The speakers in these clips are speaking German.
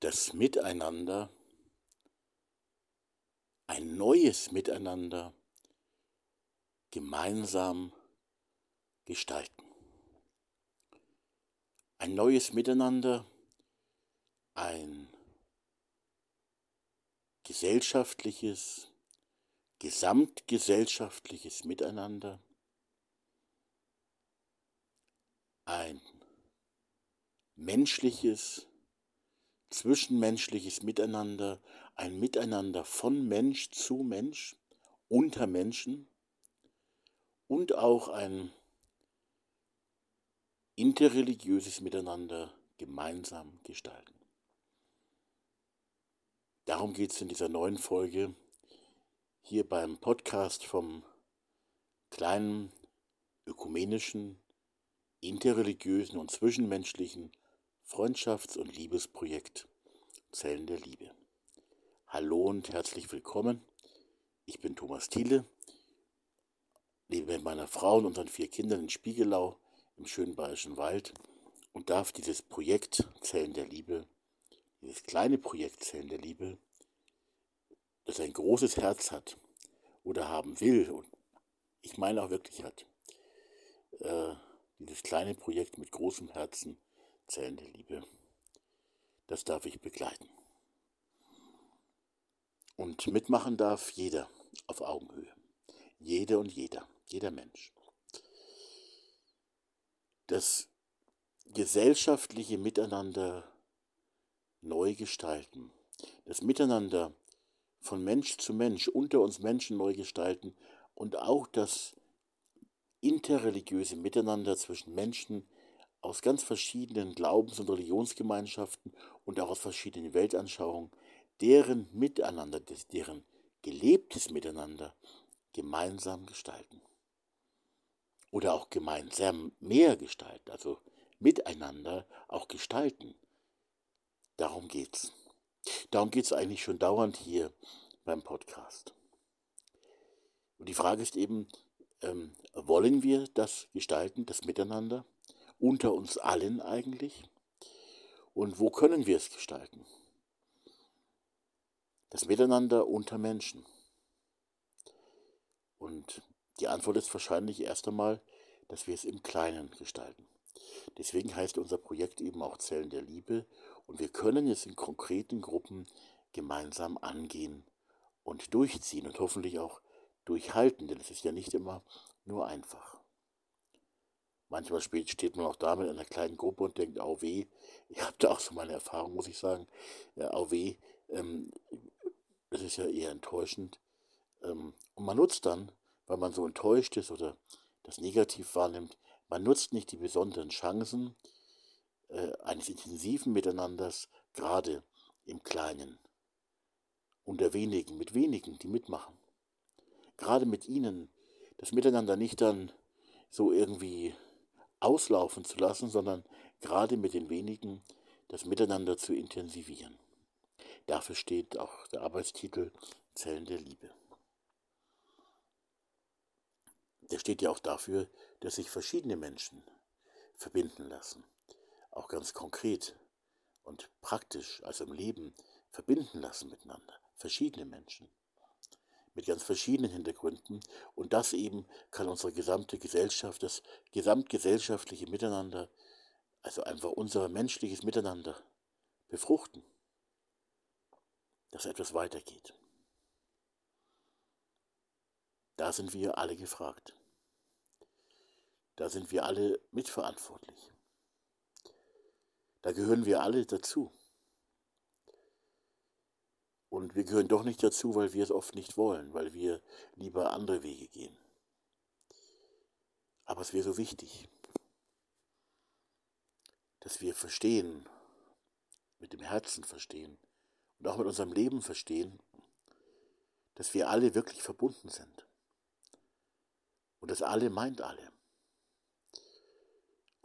das Miteinander, ein neues Miteinander gemeinsam gestalten. Ein neues Miteinander, ein gesellschaftliches, gesamtgesellschaftliches Miteinander, ein menschliches, zwischenmenschliches Miteinander, ein Miteinander von Mensch zu Mensch, unter Menschen und auch ein interreligiöses Miteinander gemeinsam gestalten. Darum geht es in dieser neuen Folge hier beim Podcast vom kleinen ökumenischen, interreligiösen und zwischenmenschlichen Freundschafts- und Liebesprojekt Zellen der Liebe. Hallo und herzlich willkommen. Ich bin Thomas Thiele, lebe mit meiner Frau und unseren vier Kindern in Spiegelau im schönen Bayerischen Wald und darf dieses Projekt Zellen der Liebe dieses kleine Projekt Zellen der Liebe, das ein großes Herz hat oder haben will, und ich meine auch wirklich hat, äh, dieses kleine Projekt mit großem Herzen Zellen der Liebe, das darf ich begleiten. Und mitmachen darf jeder auf Augenhöhe. Jede und jeder, jeder Mensch. Das gesellschaftliche Miteinander neu gestalten. Das Miteinander von Mensch zu Mensch, unter uns Menschen neu gestalten und auch das interreligiöse Miteinander zwischen Menschen aus ganz verschiedenen Glaubens- und Religionsgemeinschaften und auch aus verschiedenen Weltanschauungen, deren Miteinander, deren gelebtes Miteinander gemeinsam gestalten. Oder auch gemeinsam mehr gestalten, also miteinander auch gestalten. Darum geht's. Darum geht's eigentlich schon dauernd hier beim Podcast. Und die Frage ist eben, ähm, wollen wir das gestalten, das Miteinander, unter uns allen eigentlich? Und wo können wir es gestalten? Das Miteinander unter Menschen. Und die Antwort ist wahrscheinlich erst einmal, dass wir es im Kleinen gestalten. Deswegen heißt unser Projekt eben auch Zellen der Liebe und wir können es in konkreten Gruppen gemeinsam angehen und durchziehen und hoffentlich auch durchhalten, denn es ist ja nicht immer nur einfach. Manchmal steht man auch da mit einer kleinen Gruppe und denkt, au weh, ich habe da auch so meine Erfahrung, muss ich sagen, ja, au weh, ähm, das ist ja eher enttäuschend. Ähm, und man nutzt dann, weil man so enttäuscht ist oder das negativ wahrnimmt, man nutzt nicht die besonderen Chancen äh, eines intensiven Miteinanders, gerade im Kleinen, unter wenigen, mit wenigen, die mitmachen. Gerade mit ihnen, das Miteinander nicht dann so irgendwie auslaufen zu lassen, sondern gerade mit den wenigen das Miteinander zu intensivieren. Dafür steht auch der Arbeitstitel Zellen der Liebe. Der steht ja auch dafür, dass sich verschiedene Menschen verbinden lassen, auch ganz konkret und praktisch, also im Leben, verbinden lassen miteinander. Verschiedene Menschen mit ganz verschiedenen Hintergründen. Und das eben kann unsere gesamte Gesellschaft, das gesamtgesellschaftliche Miteinander, also einfach unser menschliches Miteinander befruchten, dass etwas weitergeht. Da sind wir alle gefragt. Da sind wir alle mitverantwortlich. Da gehören wir alle dazu. Und wir gehören doch nicht dazu, weil wir es oft nicht wollen, weil wir lieber andere Wege gehen. Aber es wäre so wichtig, dass wir verstehen, mit dem Herzen verstehen und auch mit unserem Leben verstehen, dass wir alle wirklich verbunden sind. Und das alle meint alle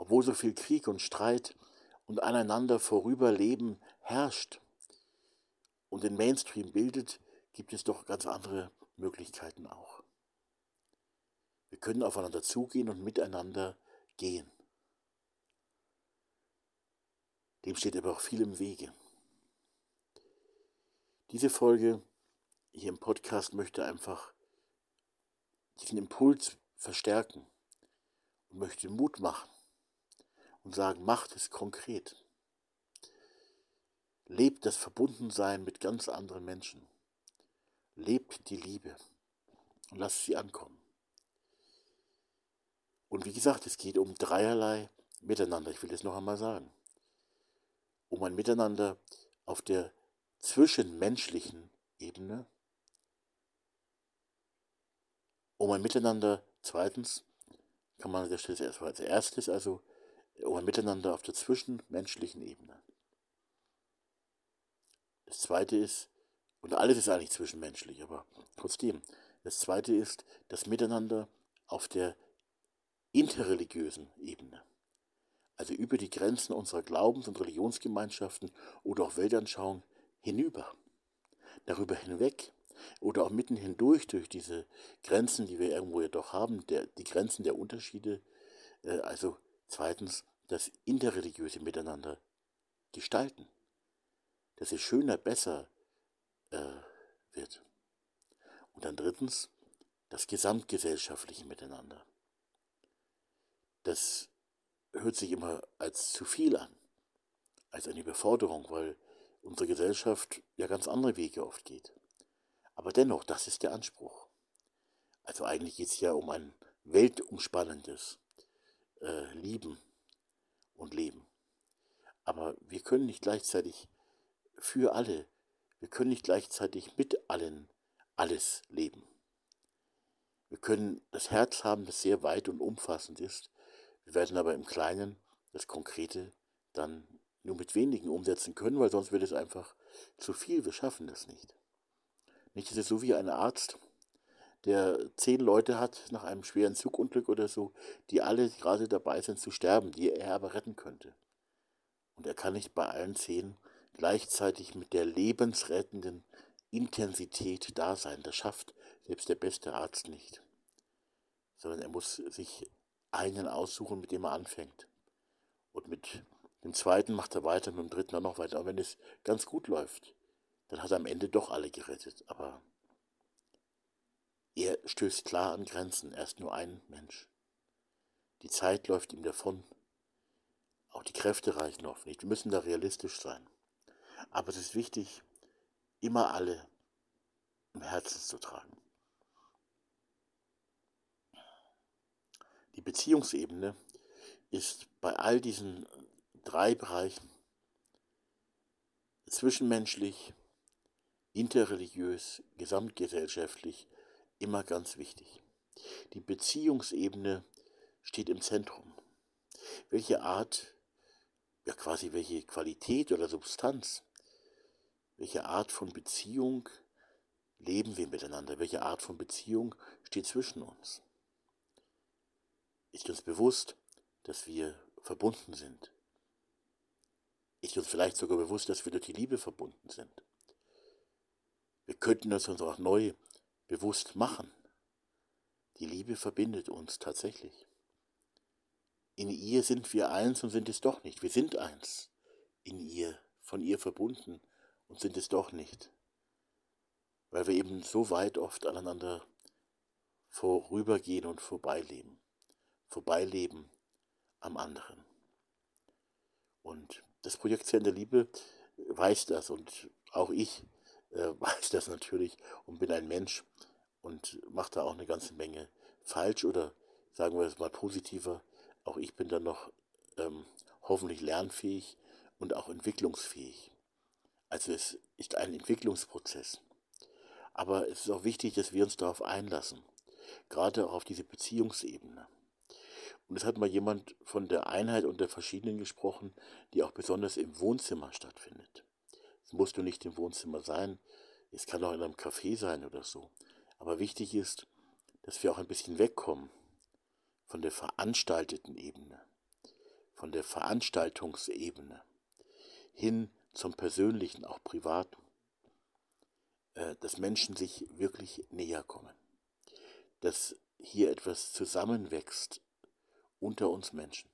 obwohl so viel Krieg und Streit und aneinander vorüberleben herrscht und den Mainstream bildet, gibt es doch ganz andere Möglichkeiten auch. Wir können aufeinander zugehen und miteinander gehen. Dem steht aber auch viel im Wege. Diese Folge hier im Podcast möchte einfach diesen Impuls verstärken und möchte Mut machen und sagen, macht es konkret. Lebt das Verbundensein mit ganz anderen Menschen. Lebt die Liebe und lasst sie ankommen. Und wie gesagt, es geht um dreierlei Miteinander. Ich will das noch einmal sagen. Um ein Miteinander auf der zwischenmenschlichen Ebene. Um ein Miteinander, zweitens, kann man das erstmal als erstes, also um ein Miteinander auf der zwischenmenschlichen Ebene. Das zweite ist, und alles ist eigentlich zwischenmenschlich, aber trotzdem, das zweite ist das Miteinander auf der interreligiösen Ebene. Also über die Grenzen unserer Glaubens- und Religionsgemeinschaften oder auch Weltanschauung hinüber. Darüber hinweg oder auch mitten hindurch durch diese Grenzen, die wir irgendwo ja doch haben, der, die Grenzen der Unterschiede. Äh, also zweitens das interreligiöse Miteinander gestalten. Dass es schöner, besser äh, wird. Und dann drittens das gesamtgesellschaftliche Miteinander. Das hört sich immer als zu viel an, als eine Überforderung, weil unsere Gesellschaft ja ganz andere Wege oft geht. Aber dennoch, das ist der Anspruch. Also eigentlich geht es ja um ein weltumspannendes äh, Lieben und Leben. Aber wir können nicht gleichzeitig für alle, wir können nicht gleichzeitig mit allen alles leben. Wir können das Herz haben, das sehr weit und umfassend ist. Wir werden aber im Kleinen das Konkrete dann nur mit wenigen umsetzen können, weil sonst wird es einfach zu viel. Wir schaffen das nicht. Nicht, ist es so wie ein Arzt, der zehn Leute hat nach einem schweren Zugunglück oder so, die alle gerade dabei sind zu sterben, die er aber retten könnte. Und er kann nicht bei allen zehn gleichzeitig mit der lebensrettenden Intensität da sein. Das schafft selbst der beste Arzt nicht. Sondern er muss sich einen aussuchen, mit dem er anfängt. Und mit dem zweiten macht er weiter, mit dem dritten dann noch weiter. Aber wenn es ganz gut läuft, dann hat er am Ende doch alle gerettet. Aber er stößt klar an Grenzen. Er ist nur ein Mensch. Die Zeit läuft ihm davon. Auch die Kräfte reichen oft nicht. Wir müssen da realistisch sein. Aber es ist wichtig, immer alle im Herzen zu tragen. Die Beziehungsebene ist bei all diesen drei Bereichen zwischenmenschlich, interreligiös, gesamtgesellschaftlich immer ganz wichtig. Die Beziehungsebene steht im Zentrum. Welche Art, ja quasi welche Qualität oder Substanz, welche Art von Beziehung leben wir miteinander? Welche Art von Beziehung steht zwischen uns? Ist uns bewusst, dass wir verbunden sind? Ist uns vielleicht sogar bewusst, dass wir durch die Liebe verbunden sind? Wir könnten es uns auch neu bewusst machen. Die Liebe verbindet uns tatsächlich. In ihr sind wir eins und sind es doch nicht. Wir sind eins. In ihr, von ihr verbunden und sind es doch nicht weil wir eben so weit oft aneinander vorübergehen und vorbeileben. Vorbeileben am anderen. Und das Projekt Zellen der Liebe weiß das und auch ich äh, weiß das natürlich und bin ein Mensch und mache da auch eine ganze Menge falsch oder sagen wir es mal positiver, auch ich bin dann noch ähm, hoffentlich lernfähig und auch entwicklungsfähig. Also es ist ein Entwicklungsprozess. Aber es ist auch wichtig, dass wir uns darauf einlassen, gerade auch auf diese Beziehungsebene. Und es hat mal jemand von der Einheit und der Verschiedenen gesprochen, die auch besonders im Wohnzimmer stattfindet. Es muss nur nicht im Wohnzimmer sein, es kann auch in einem Café sein oder so. Aber wichtig ist, dass wir auch ein bisschen wegkommen von der veranstalteten Ebene, von der Veranstaltungsebene hin zum Persönlichen, auch Privaten. Äh, dass Menschen sich wirklich näher kommen. Dass hier etwas zusammenwächst unter uns Menschen.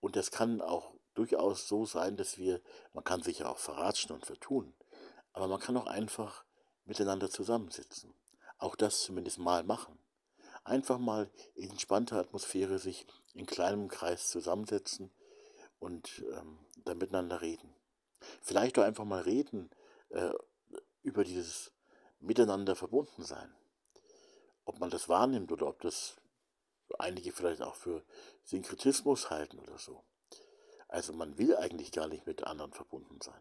Und das kann auch durchaus so sein, dass wir, man kann sich ja auch verratschen und vertun, Aber man kann auch einfach miteinander zusammensitzen. Auch das zumindest mal machen. Einfach mal in entspannter Atmosphäre sich in kleinem Kreis zusammensetzen und ähm, dann miteinander reden. Vielleicht auch einfach mal reden äh, über dieses Miteinander verbunden sein. Ob man das wahrnimmt oder ob das einige vielleicht auch für Synkretismus halten oder so. Also man will eigentlich gar nicht mit anderen verbunden sein.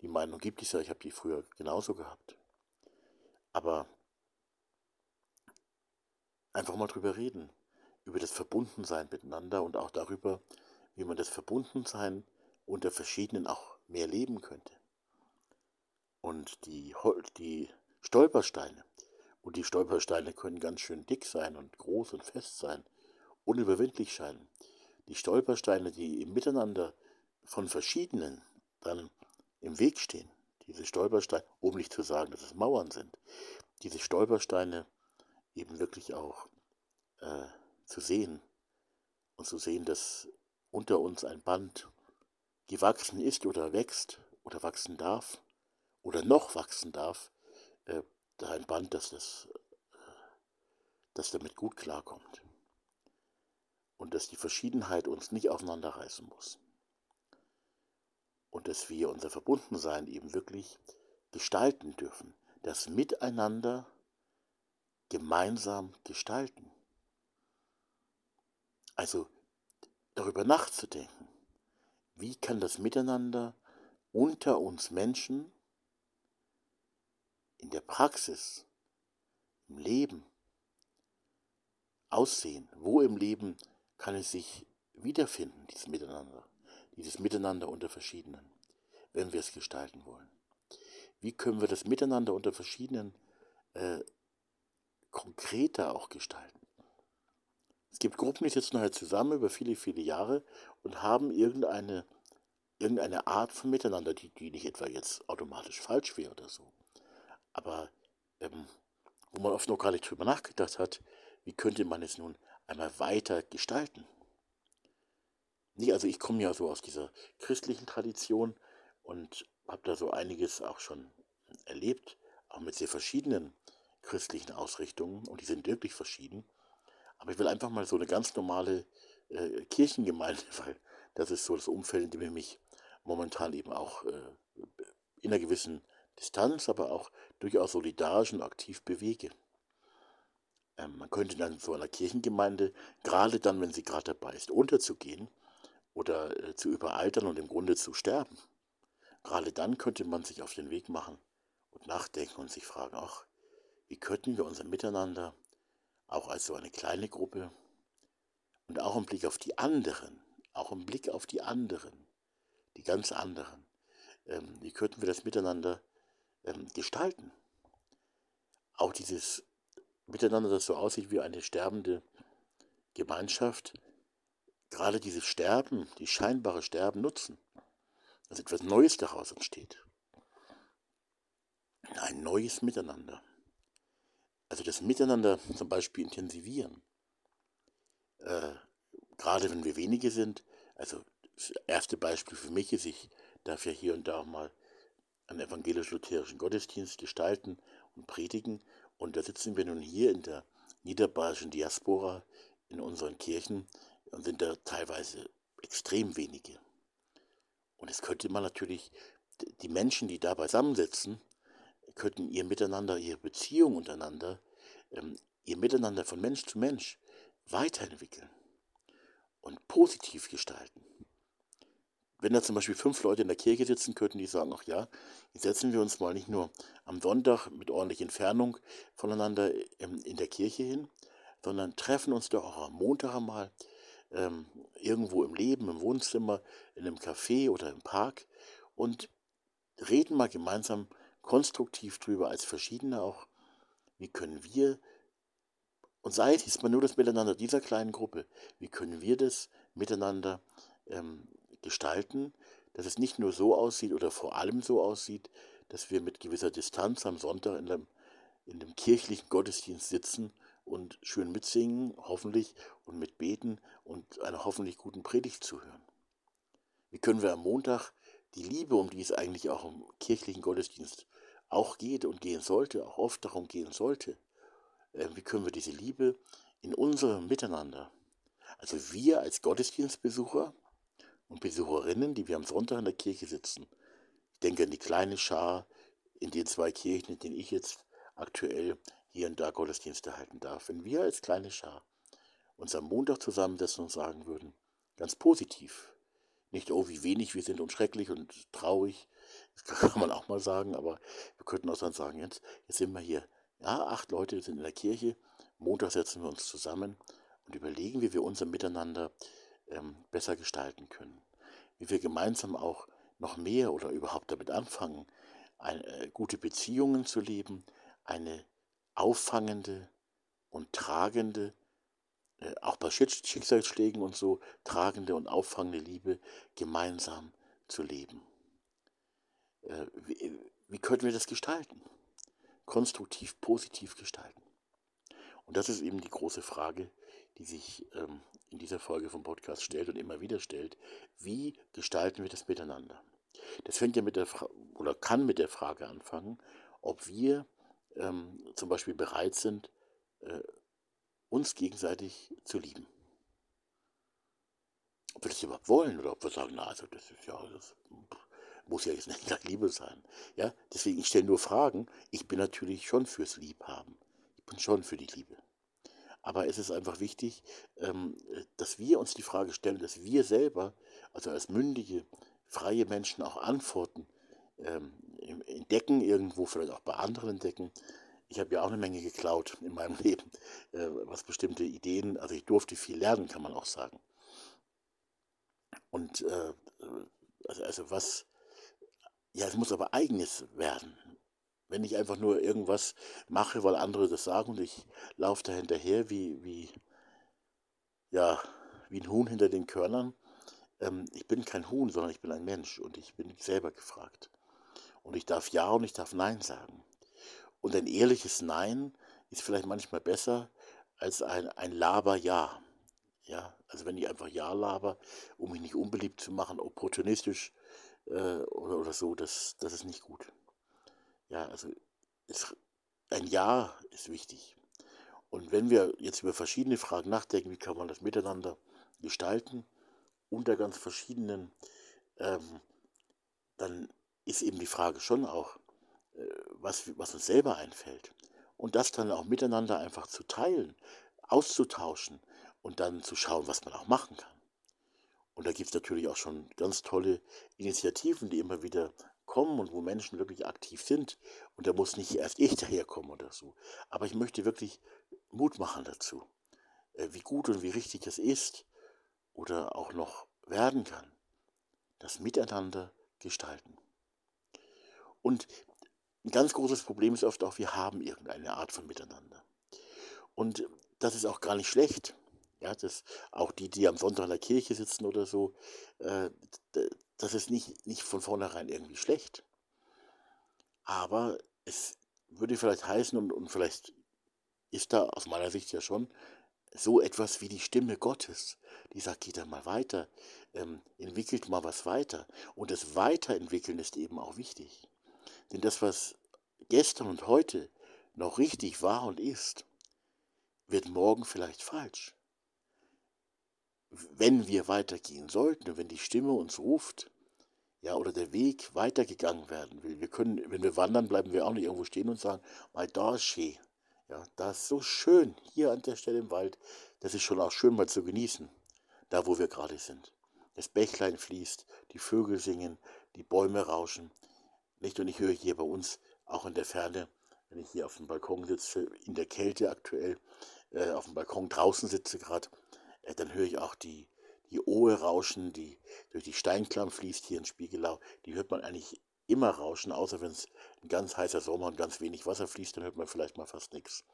Die Meinung gibt es ja, ich habe die früher genauso gehabt. Aber einfach mal drüber reden, über das Verbundensein miteinander und auch darüber, wie man das Verbundensein unter verschiedenen auch mehr leben könnte. Und die, die Stolpersteine, und die Stolpersteine können ganz schön dick sein und groß und fest sein, unüberwindlich scheinen. Die Stolpersteine, die im Miteinander von verschiedenen dann im Weg stehen, diese Stolpersteine, um nicht zu sagen, dass es Mauern sind, diese Stolpersteine eben wirklich auch äh, zu sehen und zu sehen, dass unter uns ein Band gewachsen ist oder wächst oder wachsen darf oder noch wachsen darf, äh, ein Band, das, das, das damit gut klarkommt. Und dass die Verschiedenheit uns nicht auseinanderreißen muss. Und dass wir unser Verbundensein eben wirklich gestalten dürfen. Das Miteinander gemeinsam gestalten. Also darüber nachzudenken, wie kann das Miteinander unter uns Menschen in der Praxis, im Leben aussehen? Wo im Leben kann es sich wiederfinden, dieses Miteinander, dieses Miteinander unter verschiedenen, wenn wir es gestalten wollen? Wie können wir das Miteinander unter verschiedenen äh, konkreter auch gestalten? Es gibt Gruppen, die sitzen halt zusammen über viele, viele Jahre und haben irgendeine, irgendeine Art von Miteinander, die, die nicht etwa jetzt automatisch falsch wäre oder so aber ähm, wo man oft noch gar nicht drüber nachgedacht hat, wie könnte man es nun einmal weiter gestalten. Nee, also ich komme ja so aus dieser christlichen Tradition und habe da so einiges auch schon erlebt, auch mit sehr verschiedenen christlichen Ausrichtungen und die sind wirklich verschieden. Aber ich will einfach mal so eine ganz normale äh, Kirchengemeinde, weil das ist so das Umfeld, in dem ich mich momentan eben auch äh, in einer gewissen Distanz, aber auch durchaus solidarisch und aktiv bewege. Ähm, man könnte dann so einer Kirchengemeinde, gerade dann, wenn sie gerade dabei ist, unterzugehen oder äh, zu überaltern und im Grunde zu sterben, gerade dann könnte man sich auf den Weg machen und nachdenken und sich fragen, ach, wie könnten wir unser Miteinander auch als so eine kleine Gruppe und auch im Blick auf die anderen, auch im Blick auf die anderen, die ganz anderen, ähm, wie könnten wir das Miteinander ähm, gestalten. Auch dieses Miteinander, das so aussieht wie eine sterbende Gemeinschaft, gerade dieses Sterben, die scheinbare Sterben nutzen, dass etwas Neues daraus entsteht. Ein neues Miteinander. Also das Miteinander zum Beispiel intensivieren. Äh, gerade wenn wir wenige sind. Also das erste Beispiel für mich ist, ich darf ja hier und da auch mal einen evangelisch-lutherischen Gottesdienst gestalten und predigen. Und da sitzen wir nun hier in der niederbayerischen Diaspora in unseren Kirchen und sind da teilweise extrem wenige. Und es könnte man natürlich, die Menschen, die da beisammensitzen, könnten ihr Miteinander, ihre Beziehung untereinander, ähm, ihr Miteinander von Mensch zu Mensch weiterentwickeln und positiv gestalten. Wenn da zum Beispiel fünf Leute in der Kirche sitzen könnten, die sagen, ach ja, jetzt setzen wir uns mal nicht nur am Sonntag mit ordentlicher Entfernung voneinander ähm, in der Kirche hin, sondern treffen uns doch auch am Montag einmal ähm, irgendwo im Leben, im Wohnzimmer, in einem Café oder im Park und reden mal gemeinsam konstruktiv drüber, als Verschiedene auch, wie können wir, und sei es mal nur das Miteinander dieser kleinen Gruppe, wie können wir das miteinander ähm, gestalten, dass es nicht nur so aussieht oder vor allem so aussieht, dass wir mit gewisser Distanz am Sonntag in dem, in dem kirchlichen Gottesdienst sitzen und schön mitsingen, hoffentlich, und mitbeten und einer hoffentlich guten Predigt zuhören. Wie können wir am Montag die Liebe, um die es eigentlich auch im kirchlichen Gottesdienst auch geht und gehen sollte, auch oft darum gehen sollte, äh, wie können wir diese Liebe in unserem Miteinander, also wir als Gottesdienstbesucher und Besucherinnen, die wir am Sonntag in der Kirche sitzen, ich denke an die kleine Schar in den zwei Kirchen, in denen ich jetzt aktuell hier und da Gottesdienste halten darf, wenn wir als kleine Schar uns am Montag zusammensetzen und sagen würden, ganz positiv, nicht, oh, wie wenig wir sind und schrecklich und traurig, das kann man auch mal sagen, aber wir könnten auch dann sagen, jetzt, jetzt sind wir hier, ja, acht Leute sind in der Kirche, Montag setzen wir uns zusammen und überlegen, wie wir unser Miteinander ähm, besser gestalten können, wie wir gemeinsam auch noch mehr oder überhaupt damit anfangen, eine, äh, gute Beziehungen zu leben, eine auffangende und tragende äh, auch bei Schicksalsschlägen und so tragende und auffangende Liebe gemeinsam zu leben. Äh, wie, wie können wir das gestalten? Konstruktiv, positiv gestalten. Und das ist eben die große Frage, die sich ähm, in dieser Folge vom Podcast stellt und immer wieder stellt. Wie gestalten wir das miteinander? Das fängt ja mit der Fra oder kann mit der Frage anfangen, ob wir ähm, zum Beispiel bereit sind, äh, uns gegenseitig zu lieben. Ob wir das überhaupt wollen oder ob wir sagen, na, also das ist ja, das muss ja jetzt nicht gleich Liebe sein. Ja, deswegen, ich stelle nur Fragen. Ich bin natürlich schon fürs Liebhaben. Ich bin schon für die Liebe. Aber es ist einfach wichtig, ähm, dass wir uns die Frage stellen, dass wir selber, also als mündige, freie Menschen auch Antworten ähm, entdecken, irgendwo vielleicht auch bei anderen entdecken, ich habe ja auch eine Menge geklaut in meinem Leben, äh, was bestimmte Ideen, also ich durfte viel lernen, kann man auch sagen. Und äh, also, also was, ja, es muss aber eigenes werden. Wenn ich einfach nur irgendwas mache, weil andere das sagen und ich laufe da hinterher wie, wie, ja, wie ein Huhn hinter den Körnern. Ähm, ich bin kein Huhn, sondern ich bin ein Mensch und ich bin selber gefragt. Und ich darf Ja und ich darf Nein sagen. Und ein ehrliches Nein ist vielleicht manchmal besser als ein, ein Laber-Ja. Ja, also wenn ich einfach Ja laber, um mich nicht unbeliebt zu machen, opportunistisch äh, oder, oder so, das, das ist nicht gut. Ja, also es, ein Ja ist wichtig. Und wenn wir jetzt über verschiedene Fragen nachdenken, wie kann man das miteinander gestalten, unter ganz verschiedenen, ähm, dann ist eben die Frage schon auch, äh, was, was uns selber einfällt. Und das dann auch miteinander einfach zu teilen, auszutauschen und dann zu schauen, was man auch machen kann. Und da gibt es natürlich auch schon ganz tolle Initiativen, die immer wieder kommen und wo Menschen wirklich aktiv sind. Und da muss nicht erst ich daherkommen oder so. Aber ich möchte wirklich Mut machen dazu, äh, wie gut und wie richtig es ist oder auch noch werden kann. Das Miteinander gestalten. Und ein ganz großes Problem ist oft auch, wir haben irgendeine Art von Miteinander. Und das ist auch gar nicht schlecht. Ja, das, auch die, die am Sonntag in der Kirche sitzen oder so, äh, das ist nicht, nicht von vornherein irgendwie schlecht. Aber es würde vielleicht heißen, und, und vielleicht ist da aus meiner Sicht ja schon so etwas wie die Stimme Gottes, die sagt, geht da mal weiter, ähm, entwickelt mal was weiter. Und das Weiterentwickeln ist eben auch wichtig. Denn das, was gestern und heute noch richtig war und ist, wird morgen vielleicht falsch. Wenn wir weitergehen sollten wenn die Stimme uns ruft, ja, oder der Weg weitergegangen werden will. Wir können, wenn wir wandern, bleiben wir auch nicht irgendwo stehen und sagen, ist schön. Ja, da ist so schön, hier an der Stelle im Wald, das ist schon auch schön mal zu genießen, da wo wir gerade sind. Das Bächlein fließt, die Vögel singen, die Bäume rauschen. Nicht? Und ich höre hier bei uns auch in der Ferne, wenn ich hier auf dem Balkon sitze, in der Kälte aktuell, äh, auf dem Balkon draußen sitze gerade, dann höre ich auch die, die Ohe rauschen, die durch die Steinklamm fließt hier in Spiegelau. Die hört man eigentlich immer rauschen, außer wenn es ein ganz heißer Sommer und ganz wenig Wasser fließt, dann hört man vielleicht mal fast nichts.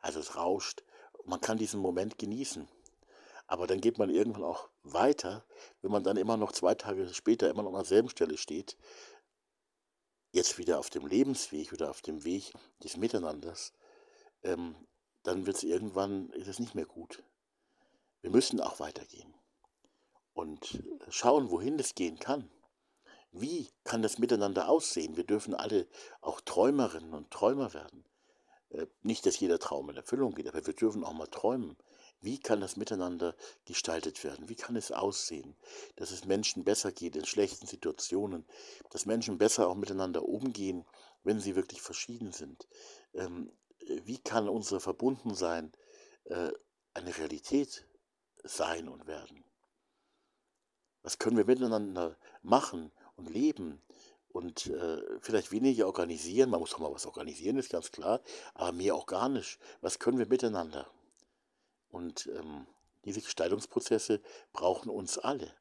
Also es rauscht. Man kann diesen Moment genießen. Aber dann geht man irgendwann auch weiter, wenn man dann immer noch zwei Tage später immer noch an derselben Stelle steht, jetzt wieder auf dem Lebensweg oder auf dem Weg des Miteinanders, ähm, dann wird es irgendwann, ist es nicht mehr gut. Wir müssen auch weitergehen und schauen, wohin es gehen kann. Wie kann das miteinander aussehen? Wir dürfen alle auch Träumerinnen und Träumer werden. Äh, nicht, dass jeder Traum in Erfüllung geht, aber wir dürfen auch mal träumen. Wie kann das miteinander gestaltet werden? Wie kann es aussehen, dass es Menschen besser geht in schlechten Situationen, dass Menschen besser auch miteinander umgehen, wenn sie wirklich verschieden sind? Ähm, wie kann unser Verbundensein äh, eine Realität sein und werden? Was können wir miteinander machen und leben und äh, vielleicht weniger organisieren? Man muss doch mal was organisieren, ist ganz klar, aber mehr organisch. Was können wir miteinander? Und ähm, diese Gestaltungsprozesse brauchen uns alle.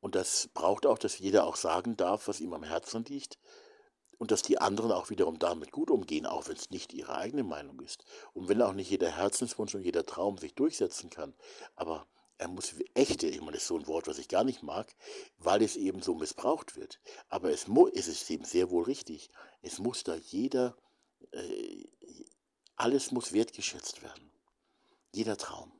Und das braucht auch, dass jeder auch sagen darf, was ihm am Herzen liegt. Und dass die anderen auch wiederum damit gut umgehen, auch wenn es nicht ihre eigene Meinung ist. Und wenn auch nicht jeder Herzenswunsch und jeder Traum sich durchsetzen kann. Aber er muss echte, ich meine, das ist so ein Wort, was ich gar nicht mag, weil es eben so missbraucht wird. Aber es, es ist eben sehr wohl richtig. Es muss da jeder, äh, alles muss wertgeschätzt werden. Jeder Traum.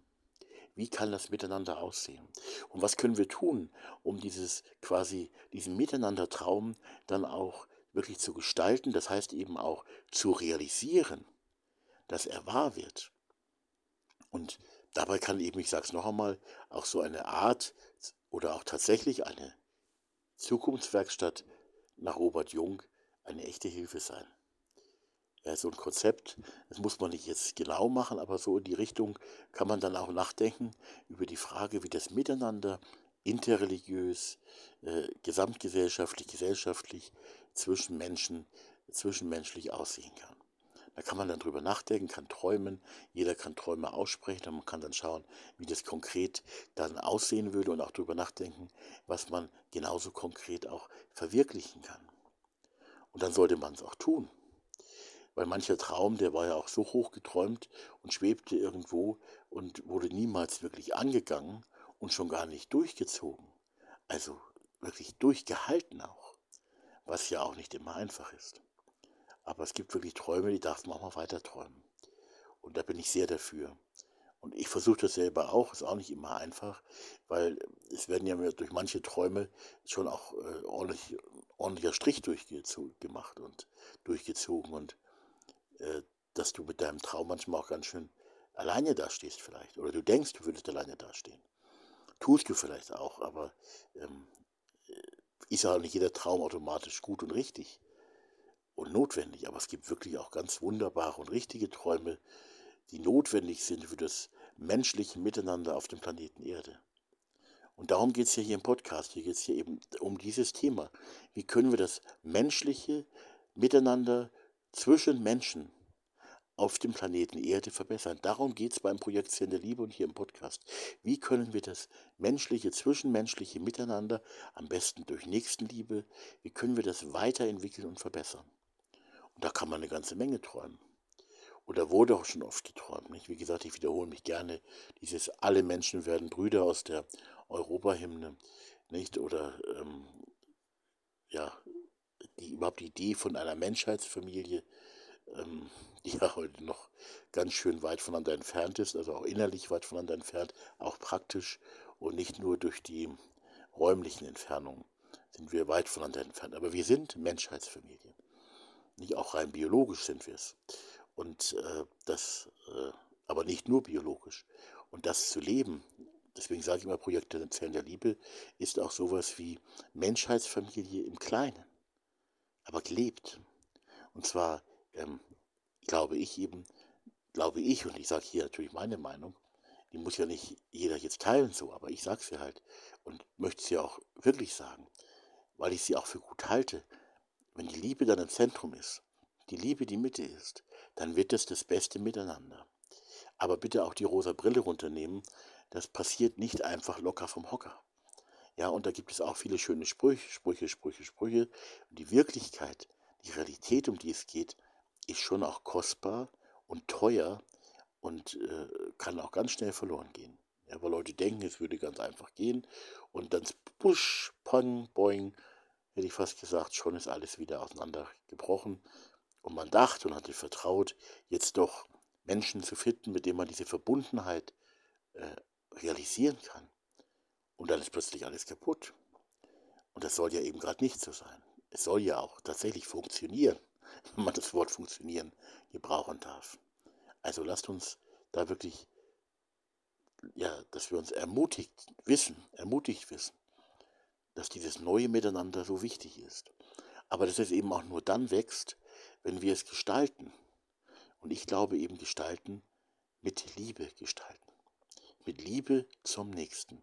Wie kann das miteinander aussehen? Und was können wir tun, um dieses quasi, diesen Miteinander-Traum dann auch wirklich zu gestalten, das heißt eben auch zu realisieren, dass er wahr wird. Und dabei kann eben, ich sage es noch einmal, auch so eine Art oder auch tatsächlich eine Zukunftswerkstatt nach Robert Jung eine echte Hilfe sein ja, so ein Konzept. Das muss man nicht jetzt genau machen, aber so in die Richtung kann man dann auch nachdenken über die Frage, wie das Miteinander interreligiös, äh, gesamtgesellschaftlich, gesellschaftlich zwischen Menschen, zwischenmenschlich aussehen kann. Da kann man dann drüber nachdenken, kann träumen, jeder kann Träume aussprechen und man kann dann schauen, wie das konkret dann aussehen würde und auch drüber nachdenken, was man genauso konkret auch verwirklichen kann. Und dann sollte man es auch tun. Weil mancher Traum, der war ja auch so hoch geträumt und schwebte irgendwo und wurde niemals wirklich angegangen und schon gar nicht durchgezogen. Also wirklich durchgehalten auch. Was ja auch nicht immer einfach ist. Aber es gibt wirklich Träume, die darf man auch mal weiter träumen. Und da bin ich sehr dafür. Und ich versuche das selber auch, ist auch nicht immer einfach, weil es werden ja durch manche Träume schon auch äh, ordentlich, ordentlicher Strich durchgemacht und durchgezogen. Und äh, dass du mit deinem Traum manchmal auch ganz schön alleine dastehst vielleicht. Oder du denkst, du würdest alleine dastehen. Tust du vielleicht auch, aber ähm, äh, ist ja auch nicht jeder Traum automatisch gut und richtig und notwendig. Aber es gibt wirklich auch ganz wunderbare und richtige Träume, die notwendig sind für das menschliche Miteinander auf dem Planeten Erde. Und darum geht es ja hier im Podcast. Hier geht es hier eben um dieses Thema. Wie können wir das menschliche Miteinander zwischen Menschen auf dem Planeten Erde verbessern. Darum geht es beim Projekt Zehn der Liebe und hier im Podcast. Wie können wir das menschliche, zwischenmenschliche Miteinander, am besten durch Nächstenliebe, wie können wir das weiterentwickeln und verbessern? Und da kann man eine ganze Menge träumen. Oder wurde auch schon oft geträumt. Nicht? Wie gesagt, ich wiederhole mich gerne, dieses Alle Menschen werden Brüder aus der Europahymne. Nicht? Oder ähm, ja, die, überhaupt die Idee von einer Menschheitsfamilie, ähm, die ja heute noch ganz schön weit voneinander entfernt ist, also auch innerlich weit voneinander entfernt, auch praktisch und nicht nur durch die räumlichen Entfernungen sind wir weit voneinander entfernt. Aber wir sind Menschheitsfamilie. Nicht auch rein biologisch sind wir es. Und äh, das, äh, aber nicht nur biologisch. Und das zu leben, deswegen sage ich immer, Projekte Zellen der Liebe, ist auch sowas wie Menschheitsfamilie im Kleinen aber gelebt. Und zwar ähm, glaube ich eben, glaube ich, und ich sage hier natürlich meine Meinung, die muss ja nicht jeder jetzt teilen so, aber ich sage sie halt und möchte sie auch wirklich sagen, weil ich sie auch für gut halte. Wenn die Liebe dann im Zentrum ist, die Liebe die Mitte ist, dann wird es das beste Miteinander. Aber bitte auch die rosa Brille runternehmen, das passiert nicht einfach locker vom Hocker. Ja, und da gibt es auch viele schöne Sprüche, Sprüche, Sprüche, Sprüche. Und die Wirklichkeit, die Realität, um die es geht, ist schon auch kostbar und teuer und äh, kann auch ganz schnell verloren gehen. Ja, weil Leute denken, es würde ganz einfach gehen und dann push, pong, boing, hätte ich fast gesagt, schon ist alles wieder auseinandergebrochen. Und man dachte und hatte vertraut, jetzt doch Menschen zu finden, mit denen man diese Verbundenheit äh, realisieren kann. Und dann ist plötzlich alles kaputt. Und das soll ja eben gerade nicht so sein. Es soll ja auch tatsächlich funktionieren, wenn man das Wort funktionieren gebrauchen darf. Also lasst uns da wirklich, ja, dass wir uns ermutigt wissen, ermutigt wissen, dass dieses neue Miteinander so wichtig ist. Aber dass es eben auch nur dann wächst, wenn wir es gestalten. Und ich glaube eben gestalten mit Liebe gestalten. Mit Liebe zum Nächsten.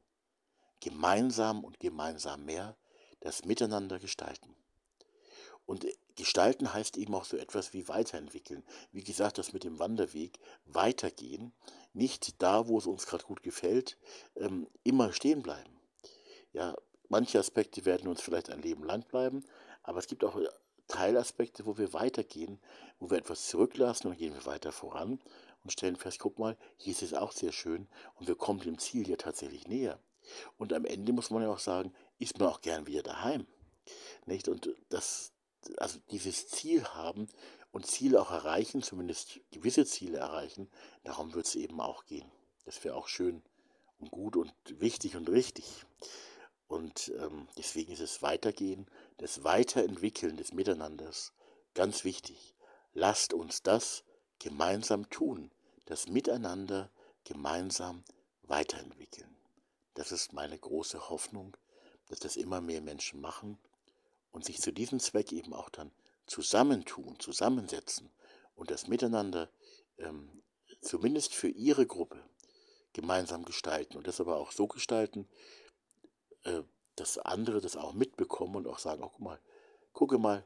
Gemeinsam und gemeinsam mehr das Miteinander gestalten. Und gestalten heißt eben auch so etwas wie weiterentwickeln. Wie gesagt, das mit dem Wanderweg, weitergehen, nicht da, wo es uns gerade gut gefällt, ähm, immer stehen bleiben. Ja, manche Aspekte werden uns vielleicht ein Leben lang bleiben, aber es gibt auch Teilaspekte, wo wir weitergehen, wo wir etwas zurücklassen und gehen wir weiter voran und stellen fest, guck mal, hier ist es auch sehr schön und wir kommen dem Ziel ja tatsächlich näher. Und am Ende muss man ja auch sagen, ist man auch gern wieder daheim. Nicht? Und das, also dieses Ziel haben und Ziele auch erreichen, zumindest gewisse Ziele erreichen, darum wird es eben auch gehen. Das wäre auch schön und gut und wichtig und richtig. Und ähm, deswegen ist es Weitergehen, das Weiterentwickeln des Miteinanders ganz wichtig. Lasst uns das gemeinsam tun, das Miteinander gemeinsam weiterentwickeln. Das ist meine große Hoffnung, dass das immer mehr Menschen machen und sich zu diesem Zweck eben auch dann zusammentun, zusammensetzen und das Miteinander ähm, zumindest für ihre Gruppe gemeinsam gestalten und das aber auch so gestalten, äh, dass andere das auch mitbekommen und auch sagen, oh, guck mal, gucke mal,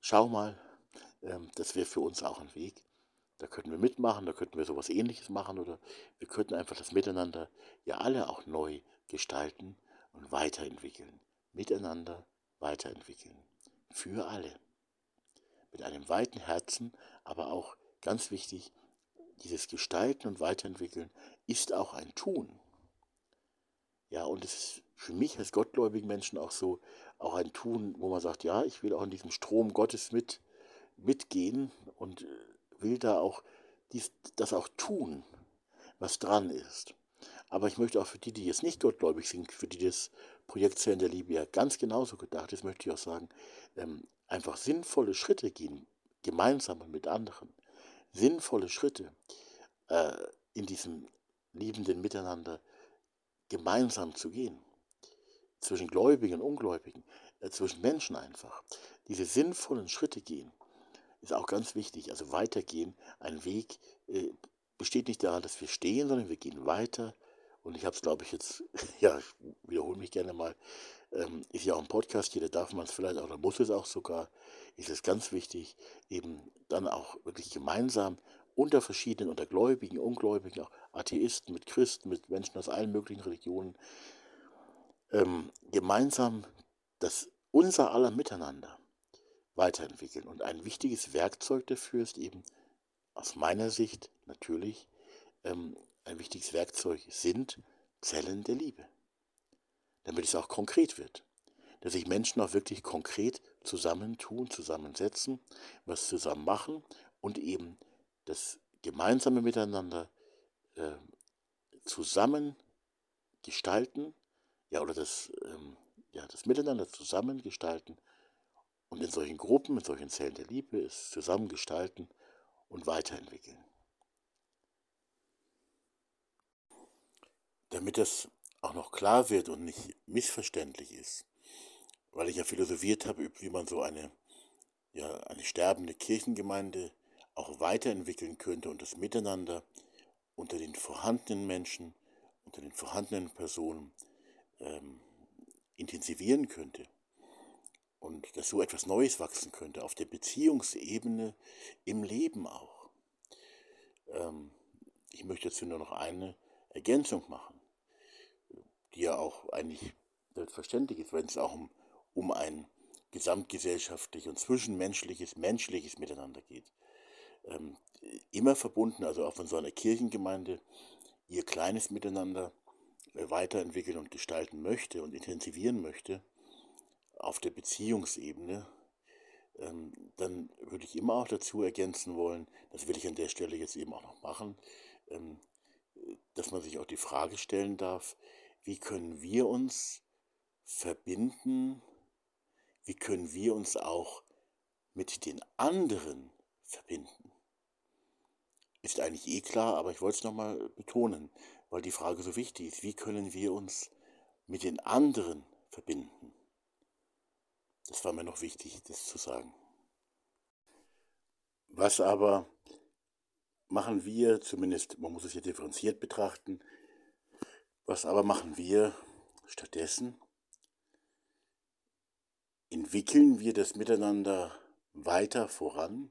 schau mal, ähm, das wäre für uns auch ein Weg. Da könnten wir mitmachen, da könnten wir sowas ähnliches machen oder wir könnten einfach das Miteinander ja alle auch neu gestalten und weiterentwickeln. Miteinander weiterentwickeln. Für alle. Mit einem weiten Herzen, aber auch ganz wichtig, dieses Gestalten und Weiterentwickeln ist auch ein Tun. Ja, und es ist für mich als gottgläubigen Menschen auch so, auch ein Tun, wo man sagt, ja, ich will auch in diesem Strom Gottes mit, mitgehen und will da auch dies, das auch tun, was dran ist. Aber ich möchte auch für die, die jetzt nicht gottgläubig sind, für die das Projekt Zellen der Liebe ja ganz genauso gedacht ist, möchte ich auch sagen, ähm, einfach sinnvolle Schritte gehen, gemeinsam und mit anderen. Sinnvolle Schritte äh, in diesem liebenden Miteinander gemeinsam zu gehen. Zwischen Gläubigen und Ungläubigen, äh, zwischen Menschen einfach. Diese sinnvollen Schritte gehen, ist auch ganz wichtig. Also weitergehen, ein Weg äh, besteht nicht daran, dass wir stehen, sondern wir gehen weiter. Und ich habe es, glaube ich, jetzt, ja, ich wiederhole mich gerne mal, ähm, ist ja auch ein Podcast, jeder darf man es vielleicht auch, oder muss es auch sogar, ist es ganz wichtig, eben dann auch wirklich gemeinsam unter verschiedenen, unter Gläubigen, Ungläubigen, auch Atheisten, mit Christen, mit Menschen aus allen möglichen Religionen, ähm, gemeinsam das unser aller Miteinander weiterentwickeln. Und ein wichtiges Werkzeug dafür ist eben aus meiner Sicht natürlich ähm, ein wichtiges Werkzeug sind Zellen der Liebe. Damit es auch konkret wird. Dass sich Menschen auch wirklich konkret zusammentun, zusammensetzen, was zusammen machen und eben das gemeinsame Miteinander äh, zusammen gestalten, ja, oder das, ähm, ja, das Miteinander zusammen gestalten und in solchen Gruppen, in solchen Zellen der Liebe es zusammen gestalten und weiterentwickeln. Damit das auch noch klar wird und nicht missverständlich ist, weil ich ja philosophiert habe, wie man so eine, ja, eine sterbende Kirchengemeinde auch weiterentwickeln könnte und das Miteinander unter den vorhandenen Menschen, unter den vorhandenen Personen ähm, intensivieren könnte und dass so etwas Neues wachsen könnte, auf der Beziehungsebene, im Leben auch. Ähm, ich möchte dazu nur noch eine Ergänzung machen, die ja auch eigentlich selbstverständlich ist, wenn es auch um, um ein gesamtgesellschaftlich und zwischenmenschliches, menschliches Miteinander geht. Ähm, immer verbunden, also auch von so einer Kirchengemeinde, ihr kleines Miteinander äh, weiterentwickeln und gestalten möchte und intensivieren möchte, auf der Beziehungsebene, ähm, dann würde ich immer auch dazu ergänzen wollen, das will ich an der Stelle jetzt eben auch noch machen, ähm, dass man sich auch die Frage stellen darf, wie können wir uns verbinden wie können wir uns auch mit den anderen verbinden? Ist eigentlich eh klar, aber ich wollte es nochmal betonen, weil die Frage so wichtig ist. Wie können wir uns mit den anderen verbinden? Das war mir noch wichtig, das zu sagen. Was aber machen wir, zumindest man muss es hier differenziert betrachten, was aber machen wir stattdessen? Entwickeln wir das Miteinander weiter voran?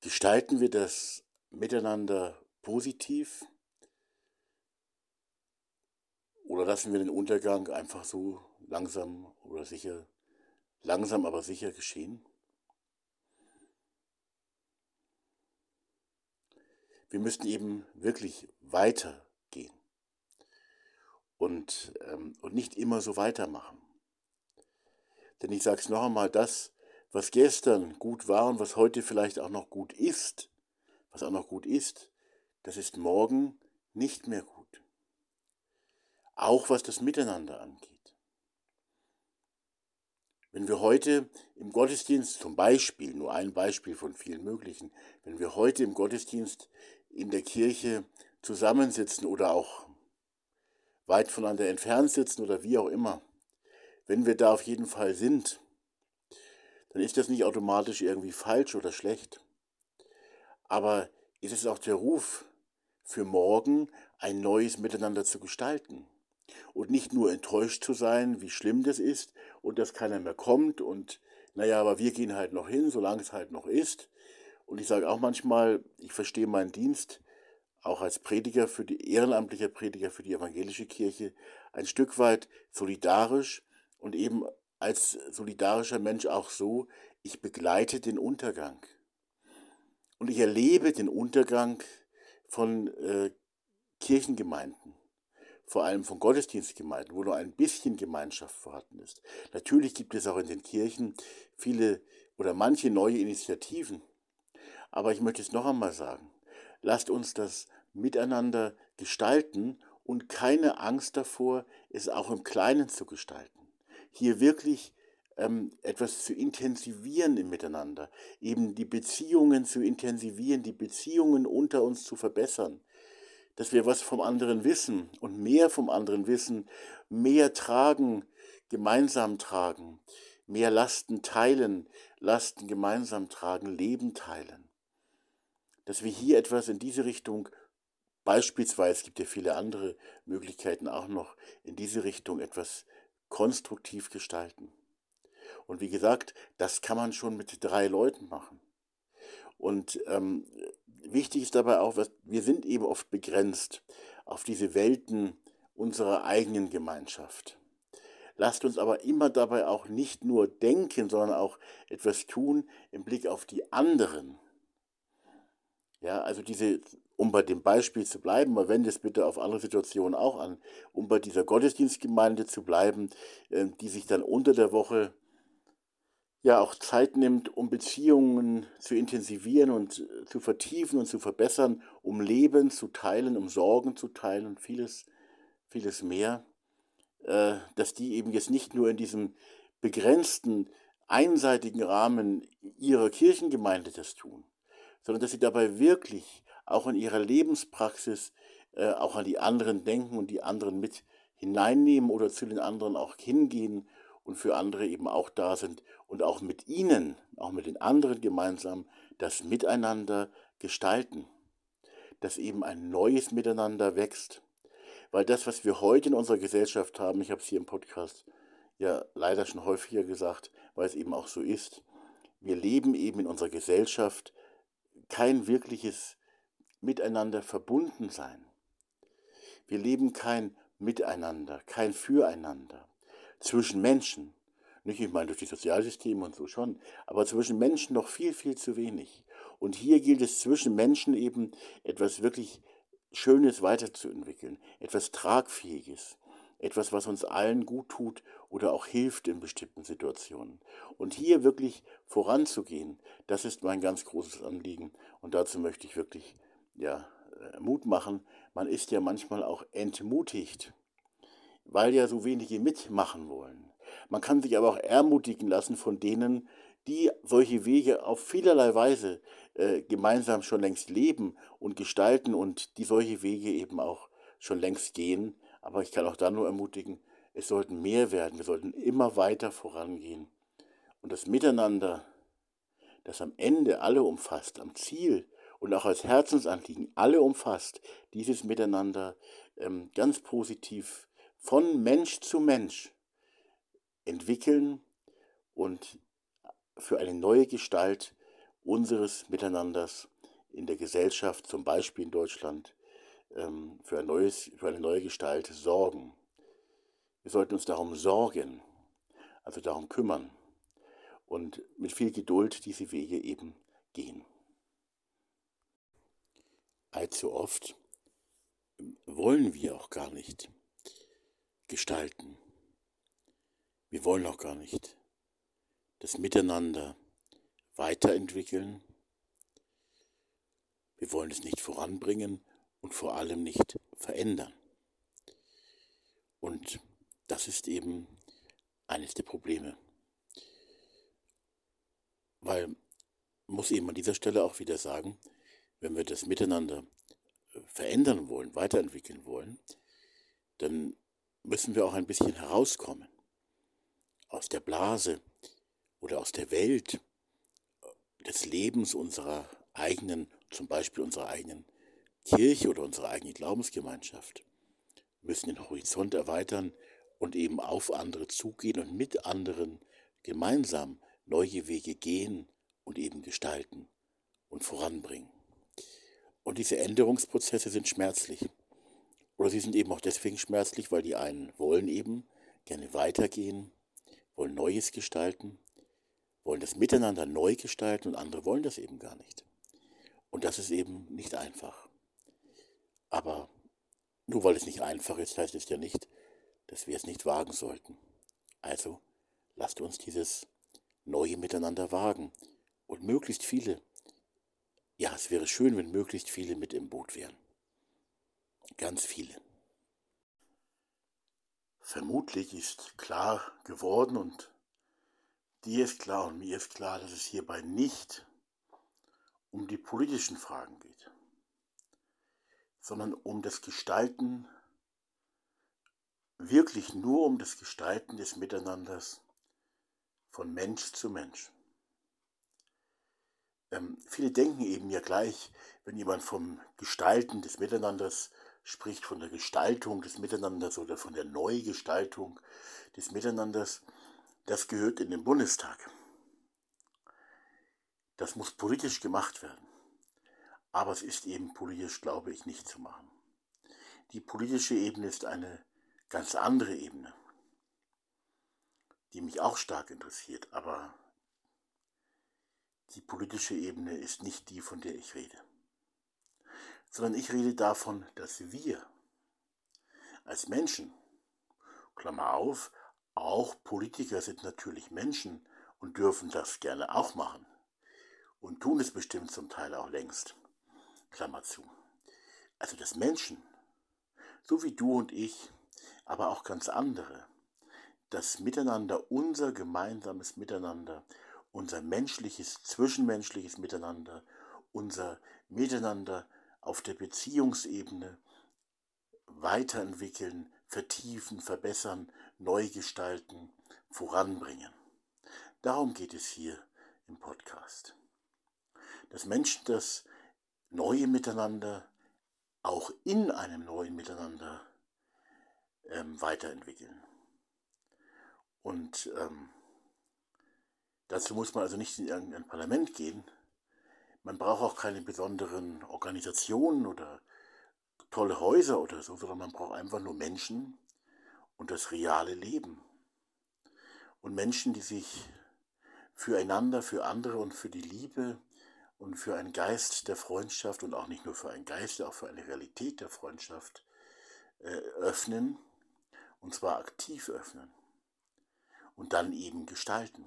Gestalten wir das Miteinander positiv? Oder lassen wir den Untergang einfach so langsam oder sicher, langsam aber sicher geschehen? Wir müssten eben wirklich weitergehen und, ähm, und nicht immer so weitermachen. Denn ich sage es noch einmal, das, was gestern gut war und was heute vielleicht auch noch gut ist, was auch noch gut ist, das ist morgen nicht mehr gut. Auch was das Miteinander angeht. Wenn wir heute im Gottesdienst zum Beispiel, nur ein Beispiel von vielen möglichen, wenn wir heute im Gottesdienst in der Kirche zusammensitzen oder auch weit voneinander entfernt sitzen oder wie auch immer, wenn wir da auf jeden Fall sind, dann ist das nicht automatisch irgendwie falsch oder schlecht. Aber ist es auch der Ruf für morgen, ein neues Miteinander zu gestalten. Und nicht nur enttäuscht zu sein, wie schlimm das ist und dass keiner mehr kommt und naja, aber wir gehen halt noch hin, solange es halt noch ist. Und ich sage auch manchmal, ich verstehe meinen Dienst auch als Prediger für die ehrenamtlicher Prediger für die evangelische Kirche ein Stück weit solidarisch und eben als solidarischer Mensch auch so, ich begleite den Untergang. Und ich erlebe den Untergang von äh, Kirchengemeinden, vor allem von Gottesdienstgemeinden, wo nur ein bisschen Gemeinschaft vorhanden ist. Natürlich gibt es auch in den Kirchen viele oder manche neue Initiativen. Aber ich möchte es noch einmal sagen, lasst uns das miteinander gestalten und keine Angst davor, es auch im Kleinen zu gestalten hier wirklich ähm, etwas zu intensivieren im Miteinander, eben die Beziehungen zu intensivieren, die Beziehungen unter uns zu verbessern, dass wir was vom anderen wissen und mehr vom anderen wissen, mehr tragen, gemeinsam tragen, mehr Lasten teilen, Lasten gemeinsam tragen, Leben teilen. Dass wir hier etwas in diese Richtung beispielsweise, es gibt ja viele andere Möglichkeiten auch noch, in diese Richtung etwas konstruktiv gestalten. Und wie gesagt, das kann man schon mit drei Leuten machen. Und ähm, wichtig ist dabei auch, wir sind eben oft begrenzt auf diese Welten unserer eigenen Gemeinschaft. Lasst uns aber immer dabei auch nicht nur denken, sondern auch etwas tun im Blick auf die anderen. Ja, also diese um bei dem Beispiel zu bleiben, aber wende es bitte auf andere Situationen auch an, um bei dieser Gottesdienstgemeinde zu bleiben, ähm, die sich dann unter der Woche ja auch Zeit nimmt, um Beziehungen zu intensivieren und äh, zu vertiefen und zu verbessern, um Leben zu teilen, um Sorgen zu teilen und vieles, vieles mehr, äh, dass die eben jetzt nicht nur in diesem begrenzten, einseitigen Rahmen ihrer Kirchengemeinde das tun, sondern dass sie dabei wirklich auch in ihrer Lebenspraxis äh, auch an die anderen denken und die anderen mit hineinnehmen oder zu den anderen auch hingehen und für andere eben auch da sind und auch mit ihnen, auch mit den anderen gemeinsam das Miteinander gestalten, dass eben ein neues Miteinander wächst. Weil das, was wir heute in unserer Gesellschaft haben, ich habe es hier im Podcast ja leider schon häufiger gesagt, weil es eben auch so ist, wir leben eben in unserer Gesellschaft kein wirkliches miteinander verbunden sein. Wir leben kein Miteinander, kein Füreinander zwischen Menschen. Nicht, ich meine durch die Sozialsysteme und so schon, aber zwischen Menschen noch viel, viel zu wenig. Und hier gilt es zwischen Menschen eben etwas wirklich Schönes weiterzuentwickeln, etwas Tragfähiges, etwas, was uns allen gut tut oder auch hilft in bestimmten Situationen. Und hier wirklich voranzugehen, das ist mein ganz großes Anliegen. Und dazu möchte ich wirklich ja, äh, Mut machen. Man ist ja manchmal auch entmutigt, weil ja so wenige mitmachen wollen. Man kann sich aber auch ermutigen lassen von denen, die solche Wege auf vielerlei Weise äh, gemeinsam schon längst leben und gestalten und die solche Wege eben auch schon längst gehen. Aber ich kann auch da nur ermutigen, es sollten mehr werden, wir sollten immer weiter vorangehen. Und das Miteinander, das am Ende alle umfasst, am Ziel und auch als Herzensanliegen alle umfasst, dieses Miteinander ähm, ganz positiv von Mensch zu Mensch entwickeln und für eine neue Gestalt unseres Miteinanders in der Gesellschaft, zum Beispiel in Deutschland, ähm, für, ein neues, für eine neue Gestalt sorgen. Wir sollten uns darum sorgen, also darum kümmern und mit viel Geduld diese Wege eben gehen. Allzu oft wollen wir auch gar nicht gestalten. Wir wollen auch gar nicht das Miteinander weiterentwickeln. Wir wollen es nicht voranbringen und vor allem nicht verändern. Und das ist eben eines der Probleme. Weil, muss eben an dieser Stelle auch wieder sagen, wenn wir das Miteinander äh, verändern wollen, weiterentwickeln wollen, dann müssen wir auch ein bisschen herauskommen aus der Blase oder aus der Welt äh, des Lebens unserer eigenen, zum Beispiel unserer eigenen Kirche oder unserer eigenen Glaubensgemeinschaft. Müssen den Horizont erweitern und eben auf andere zugehen und mit anderen gemeinsam neue Wege gehen und eben gestalten und voranbringen. Und diese Änderungsprozesse sind schmerzlich. Oder sie sind eben auch deswegen schmerzlich, weil die einen wollen eben gerne weitergehen, wollen Neues gestalten, wollen das Miteinander neu gestalten und andere wollen das eben gar nicht. Und das ist eben nicht einfach. Aber nur weil es nicht einfach ist, heißt es ja nicht, dass wir es nicht wagen sollten. Also lasst uns dieses neue Miteinander wagen und möglichst viele, ja, es wäre schön, wenn möglichst viele mit im Boot wären. Ganz viele. Vermutlich ist klar geworden und dir ist klar und mir ist klar, dass es hierbei nicht um die politischen Fragen geht, sondern um das Gestalten, wirklich nur um das Gestalten des Miteinanders von Mensch zu Mensch. Ähm, viele denken eben ja gleich, wenn jemand vom Gestalten des Miteinanders spricht, von der Gestaltung des Miteinanders oder von der Neugestaltung des Miteinanders, das gehört in den Bundestag. Das muss politisch gemacht werden. Aber es ist eben politisch, glaube ich, nicht zu machen. Die politische Ebene ist eine ganz andere Ebene, die mich auch stark interessiert. Aber die politische Ebene ist nicht die, von der ich rede sondern ich rede davon, dass wir als Menschen, Klammer auf, auch Politiker sind natürlich Menschen und dürfen das gerne auch machen und tun es bestimmt zum Teil auch längst, Klammer zu. Also dass Menschen, so wie du und ich, aber auch ganz andere, das Miteinander, unser gemeinsames Miteinander, unser menschliches, zwischenmenschliches Miteinander, unser Miteinander auf der Beziehungsebene weiterentwickeln, vertiefen, verbessern, neu gestalten, voranbringen. Darum geht es hier im Podcast. Dass Menschen das neue Miteinander auch in einem neuen Miteinander ähm, weiterentwickeln. Und ähm, dazu muss man also nicht in irgendein Parlament gehen, man braucht auch keine besonderen Organisationen oder tolle Häuser oder so, sondern man braucht einfach nur Menschen und das reale Leben. Und Menschen, die sich füreinander, für andere und für die Liebe und für einen Geist der Freundschaft und auch nicht nur für einen Geist, auch für eine Realität der Freundschaft äh, öffnen, und zwar aktiv öffnen und dann eben gestalten.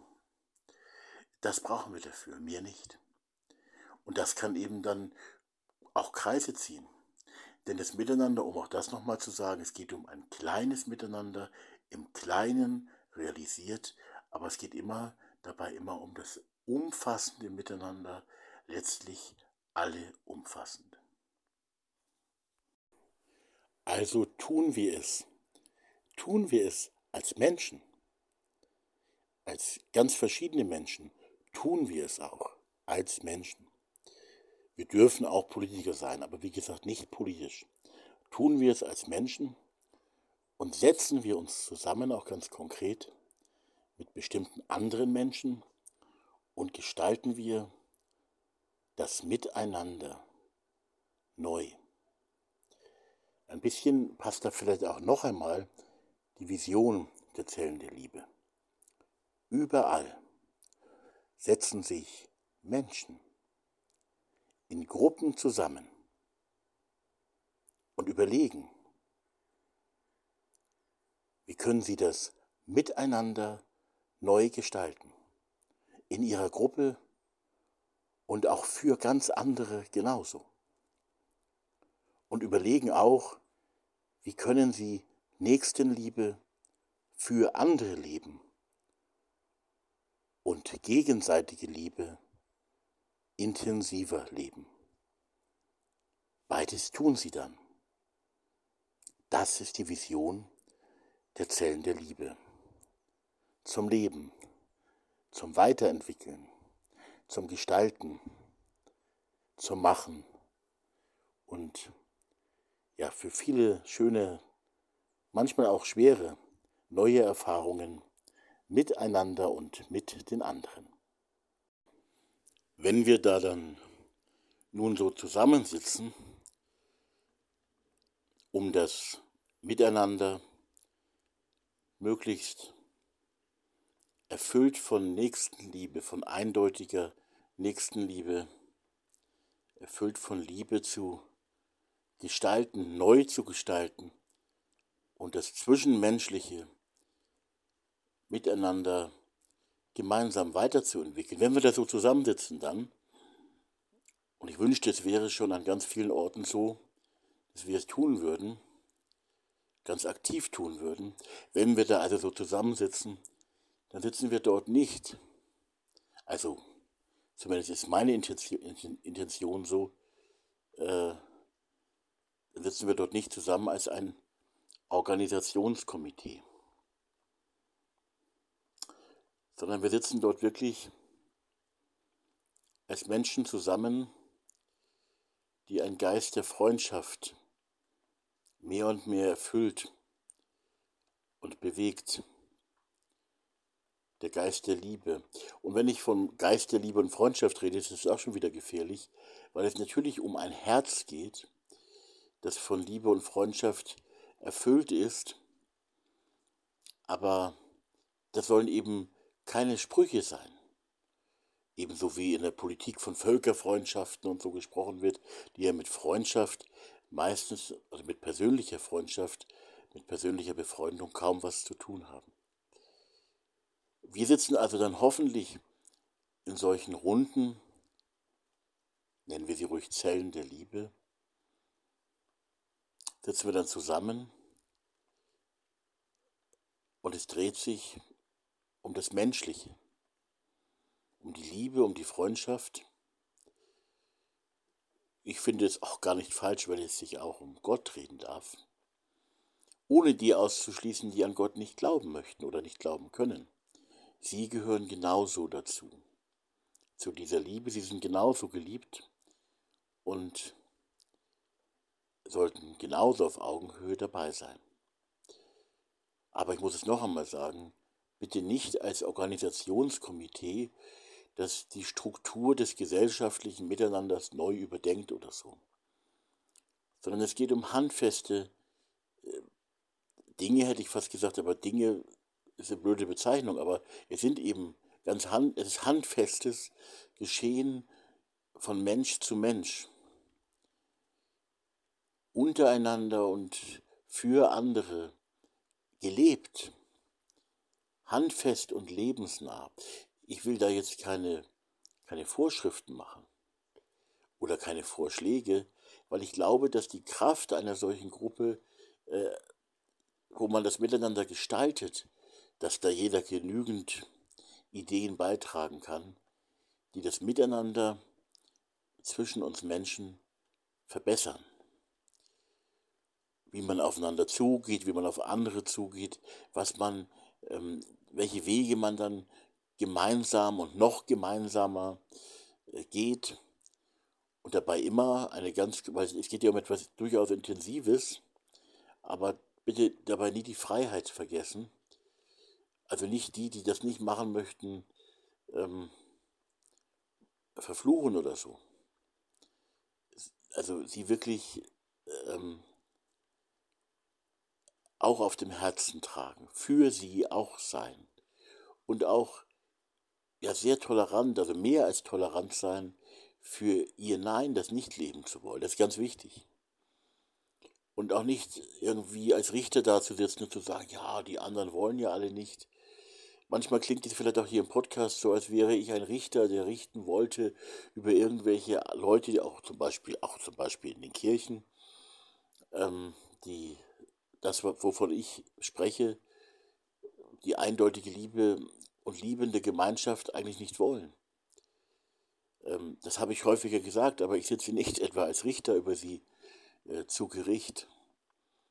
Das brauchen wir dafür, mehr nicht. Und das kann eben dann auch Kreise ziehen. Denn das Miteinander, um auch das nochmal zu sagen, es geht um ein kleines Miteinander im kleinen realisiert, aber es geht immer dabei immer um das umfassende Miteinander, letztlich alle umfassend. Also tun wir es. Tun wir es als Menschen, als ganz verschiedene Menschen, tun wir es auch als Menschen. Wir dürfen auch Politiker sein, aber wie gesagt nicht politisch. Tun wir es als Menschen und setzen wir uns zusammen auch ganz konkret mit bestimmten anderen Menschen und gestalten wir das Miteinander neu. Ein bisschen passt da vielleicht auch noch einmal die Vision der Zellen der Liebe. Überall setzen sich Menschen in Gruppen zusammen und überlegen, wie können sie das miteinander neu gestalten, in ihrer Gruppe und auch für ganz andere genauso. Und überlegen auch, wie können sie Nächstenliebe für andere leben und gegenseitige Liebe intensiver leben. Beides tun sie dann. Das ist die Vision der Zellen der Liebe. Zum Leben, zum Weiterentwickeln, zum Gestalten, zum Machen und ja, für viele schöne, manchmal auch schwere, neue Erfahrungen miteinander und mit den anderen. Wenn wir da dann nun so zusammensitzen, um das Miteinander möglichst erfüllt von Nächstenliebe, von eindeutiger Nächstenliebe, erfüllt von Liebe zu gestalten, neu zu gestalten und das Zwischenmenschliche miteinander gemeinsam weiterzuentwickeln. Wenn wir da so zusammensitzen dann, und ich wünschte, es wäre schon an ganz vielen Orten so, dass wir es tun würden, ganz aktiv tun würden, wenn wir da also so zusammensitzen, dann sitzen wir dort nicht. Also, zumindest ist meine Intention, Intention so, äh, sitzen wir dort nicht zusammen als ein Organisationskomitee. sondern wir sitzen dort wirklich als Menschen zusammen, die ein Geist der Freundschaft mehr und mehr erfüllt und bewegt. Der Geist der Liebe. Und wenn ich vom Geist der Liebe und Freundschaft rede, ist es auch schon wieder gefährlich, weil es natürlich um ein Herz geht, das von Liebe und Freundschaft erfüllt ist. Aber das sollen eben keine Sprüche sein. Ebenso wie in der Politik von Völkerfreundschaften und so gesprochen wird, die ja mit Freundschaft meistens, also mit persönlicher Freundschaft, mit persönlicher Befreundung kaum was zu tun haben. Wir sitzen also dann hoffentlich in solchen Runden, nennen wir sie ruhig Zellen der Liebe, sitzen wir dann zusammen und es dreht sich um das Menschliche, um die Liebe, um die Freundschaft. Ich finde es auch gar nicht falsch, weil es sich auch um Gott reden darf, ohne die auszuschließen, die an Gott nicht glauben möchten oder nicht glauben können. Sie gehören genauso dazu, zu dieser Liebe. Sie sind genauso geliebt und sollten genauso auf Augenhöhe dabei sein. Aber ich muss es noch einmal sagen, bitte nicht als Organisationskomitee, das die Struktur des gesellschaftlichen Miteinanders neu überdenkt oder so, sondern es geht um handfeste äh, Dinge, hätte ich fast gesagt, aber Dinge ist eine blöde Bezeichnung, aber es sind eben ganz hand, es ist handfestes Geschehen von Mensch zu Mensch, untereinander und für andere gelebt handfest und lebensnah. Ich will da jetzt keine, keine Vorschriften machen oder keine Vorschläge, weil ich glaube, dass die Kraft einer solchen Gruppe, äh, wo man das miteinander gestaltet, dass da jeder genügend Ideen beitragen kann, die das Miteinander zwischen uns Menschen verbessern. Wie man aufeinander zugeht, wie man auf andere zugeht, was man, ähm, welche Wege man dann gemeinsam und noch gemeinsamer äh, geht und dabei immer eine ganz, weil es geht ja um etwas durchaus Intensives, aber bitte dabei nie die Freiheit vergessen. Also nicht die, die das nicht machen möchten, ähm, verfluchen oder so. Also sie wirklich ähm, auch auf dem Herzen tragen, für sie auch sein und auch ja sehr tolerant, also mehr als tolerant sein für ihr Nein, das nicht leben zu wollen. Das ist ganz wichtig. Und auch nicht irgendwie als Richter da zu sitzen und zu sagen, ja, die anderen wollen ja alle nicht. Manchmal klingt es vielleicht auch hier im Podcast so, als wäre ich ein Richter, der richten wollte über irgendwelche Leute, auch zum Beispiel, auch zum Beispiel in den Kirchen, ähm, die das, wovon ich spreche, die eindeutige Liebe und liebende Gemeinschaft eigentlich nicht wollen. Ähm, das habe ich häufiger gesagt, aber ich sitze nicht etwa als Richter über sie äh, zu Gericht.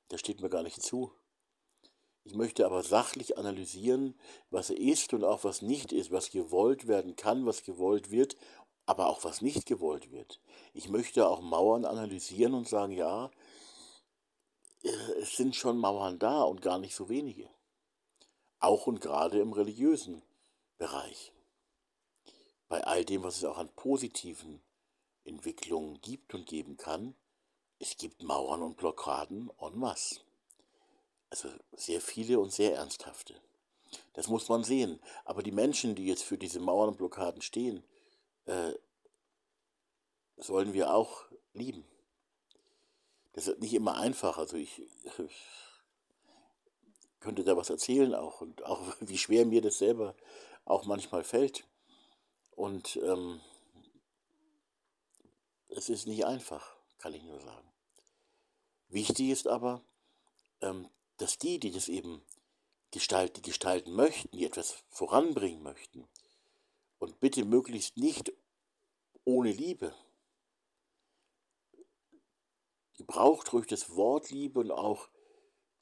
Das steht mir gar nicht zu. Ich möchte aber sachlich analysieren, was ist und auch was nicht ist, was gewollt werden kann, was gewollt wird, aber auch was nicht gewollt wird. Ich möchte auch Mauern analysieren und sagen, ja, es sind schon Mauern da und gar nicht so wenige. Auch und gerade im religiösen Bereich. Bei all dem, was es auch an positiven Entwicklungen gibt und geben kann, es gibt Mauern und Blockaden en masse. Also sehr viele und sehr ernsthafte. Das muss man sehen. Aber die Menschen, die jetzt für diese Mauern und Blockaden stehen, äh, sollen wir auch lieben. Das ist nicht immer einfach. Also ich, ich könnte da was erzählen auch und auch wie schwer mir das selber auch manchmal fällt. Und ähm, es ist nicht einfach, kann ich nur sagen. Wichtig ist aber, ähm, dass die, die das eben gestalten, gestalten möchten, die etwas voranbringen möchten, und bitte möglichst nicht ohne Liebe, gebraucht ruhig das Wort Liebe und auch,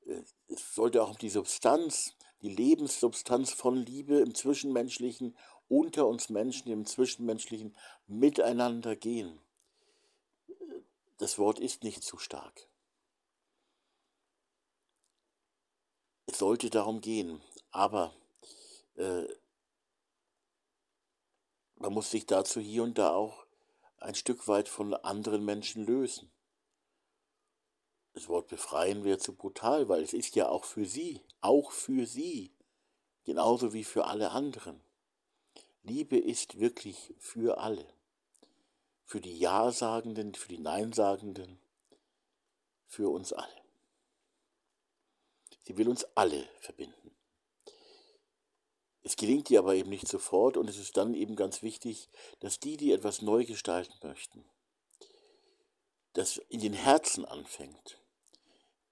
äh, es sollte auch um die Substanz, die Lebenssubstanz von Liebe im Zwischenmenschlichen, unter uns Menschen, im Zwischenmenschlichen miteinander gehen. Das Wort ist nicht zu stark. Es sollte darum gehen, aber äh, man muss sich dazu hier und da auch ein Stück weit von anderen Menschen lösen. Das Wort befreien wäre zu brutal, weil es ist ja auch für sie, auch für sie, genauso wie für alle anderen. Liebe ist wirklich für alle. Für die Ja-Sagenden, für die Nein-Sagenden, für uns alle. Sie will uns alle verbinden. Es gelingt ihr aber eben nicht sofort und es ist dann eben ganz wichtig, dass die, die etwas neu gestalten möchten, das in den Herzen anfängt,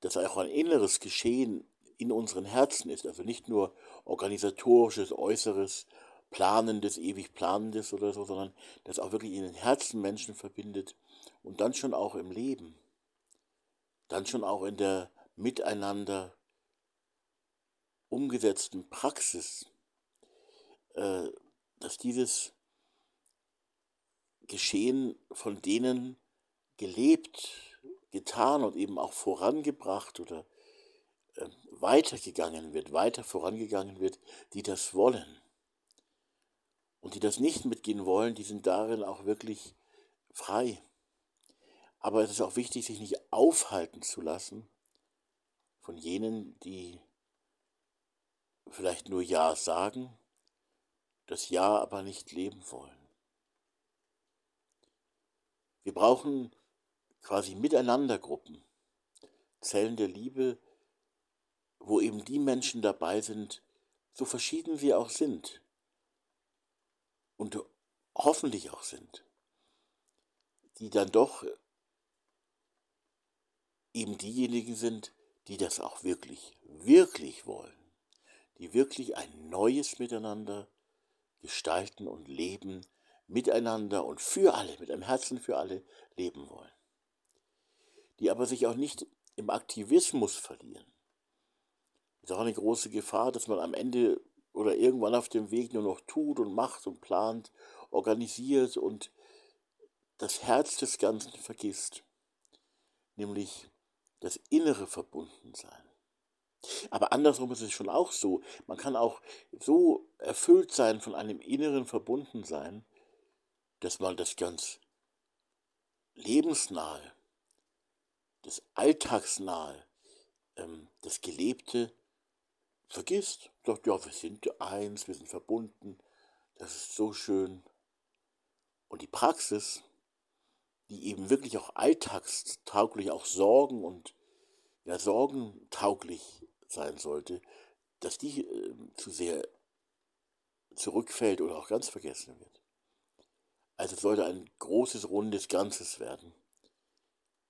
dass auch ein inneres Geschehen in unseren Herzen ist, also nicht nur organisatorisches, äußeres, planendes, ewig planendes oder so, sondern das auch wirklich in den Herzen Menschen verbindet und dann schon auch im Leben, dann schon auch in der Miteinander umgesetzten Praxis, äh, dass dieses Geschehen von denen gelebt, getan und eben auch vorangebracht oder äh, weitergegangen wird, weiter vorangegangen wird, die das wollen. Und die das nicht mitgehen wollen, die sind darin auch wirklich frei. Aber es ist auch wichtig, sich nicht aufhalten zu lassen von jenen, die vielleicht nur Ja sagen, das Ja aber nicht leben wollen. Wir brauchen quasi Miteinandergruppen, Zellen der Liebe, wo eben die Menschen dabei sind, so verschieden sie auch sind und hoffentlich auch sind, die dann doch eben diejenigen sind, die das auch wirklich, wirklich wollen die wirklich ein neues Miteinander gestalten und leben, miteinander und für alle, mit einem Herzen für alle leben wollen. Die aber sich auch nicht im Aktivismus verlieren. Ist auch eine große Gefahr, dass man am Ende oder irgendwann auf dem Weg nur noch tut und macht und plant, organisiert und das Herz des Ganzen vergisst, nämlich das innere Verbundensein. Aber andersrum ist es schon auch so. Man kann auch so erfüllt sein von einem inneren Verbundensein, dass man das ganz lebensnahe, das alltagsnahe, ähm, das Gelebte vergisst. Sagt, ja, wir sind eins, wir sind verbunden, das ist so schön. Und die Praxis, die eben wirklich auch alltagstauglich, auch Sorgen und ja, sorgentauglich sein sollte, dass die äh, zu sehr zurückfällt oder auch ganz vergessen wird. Also es sollte ein großes, rundes Ganzes werden.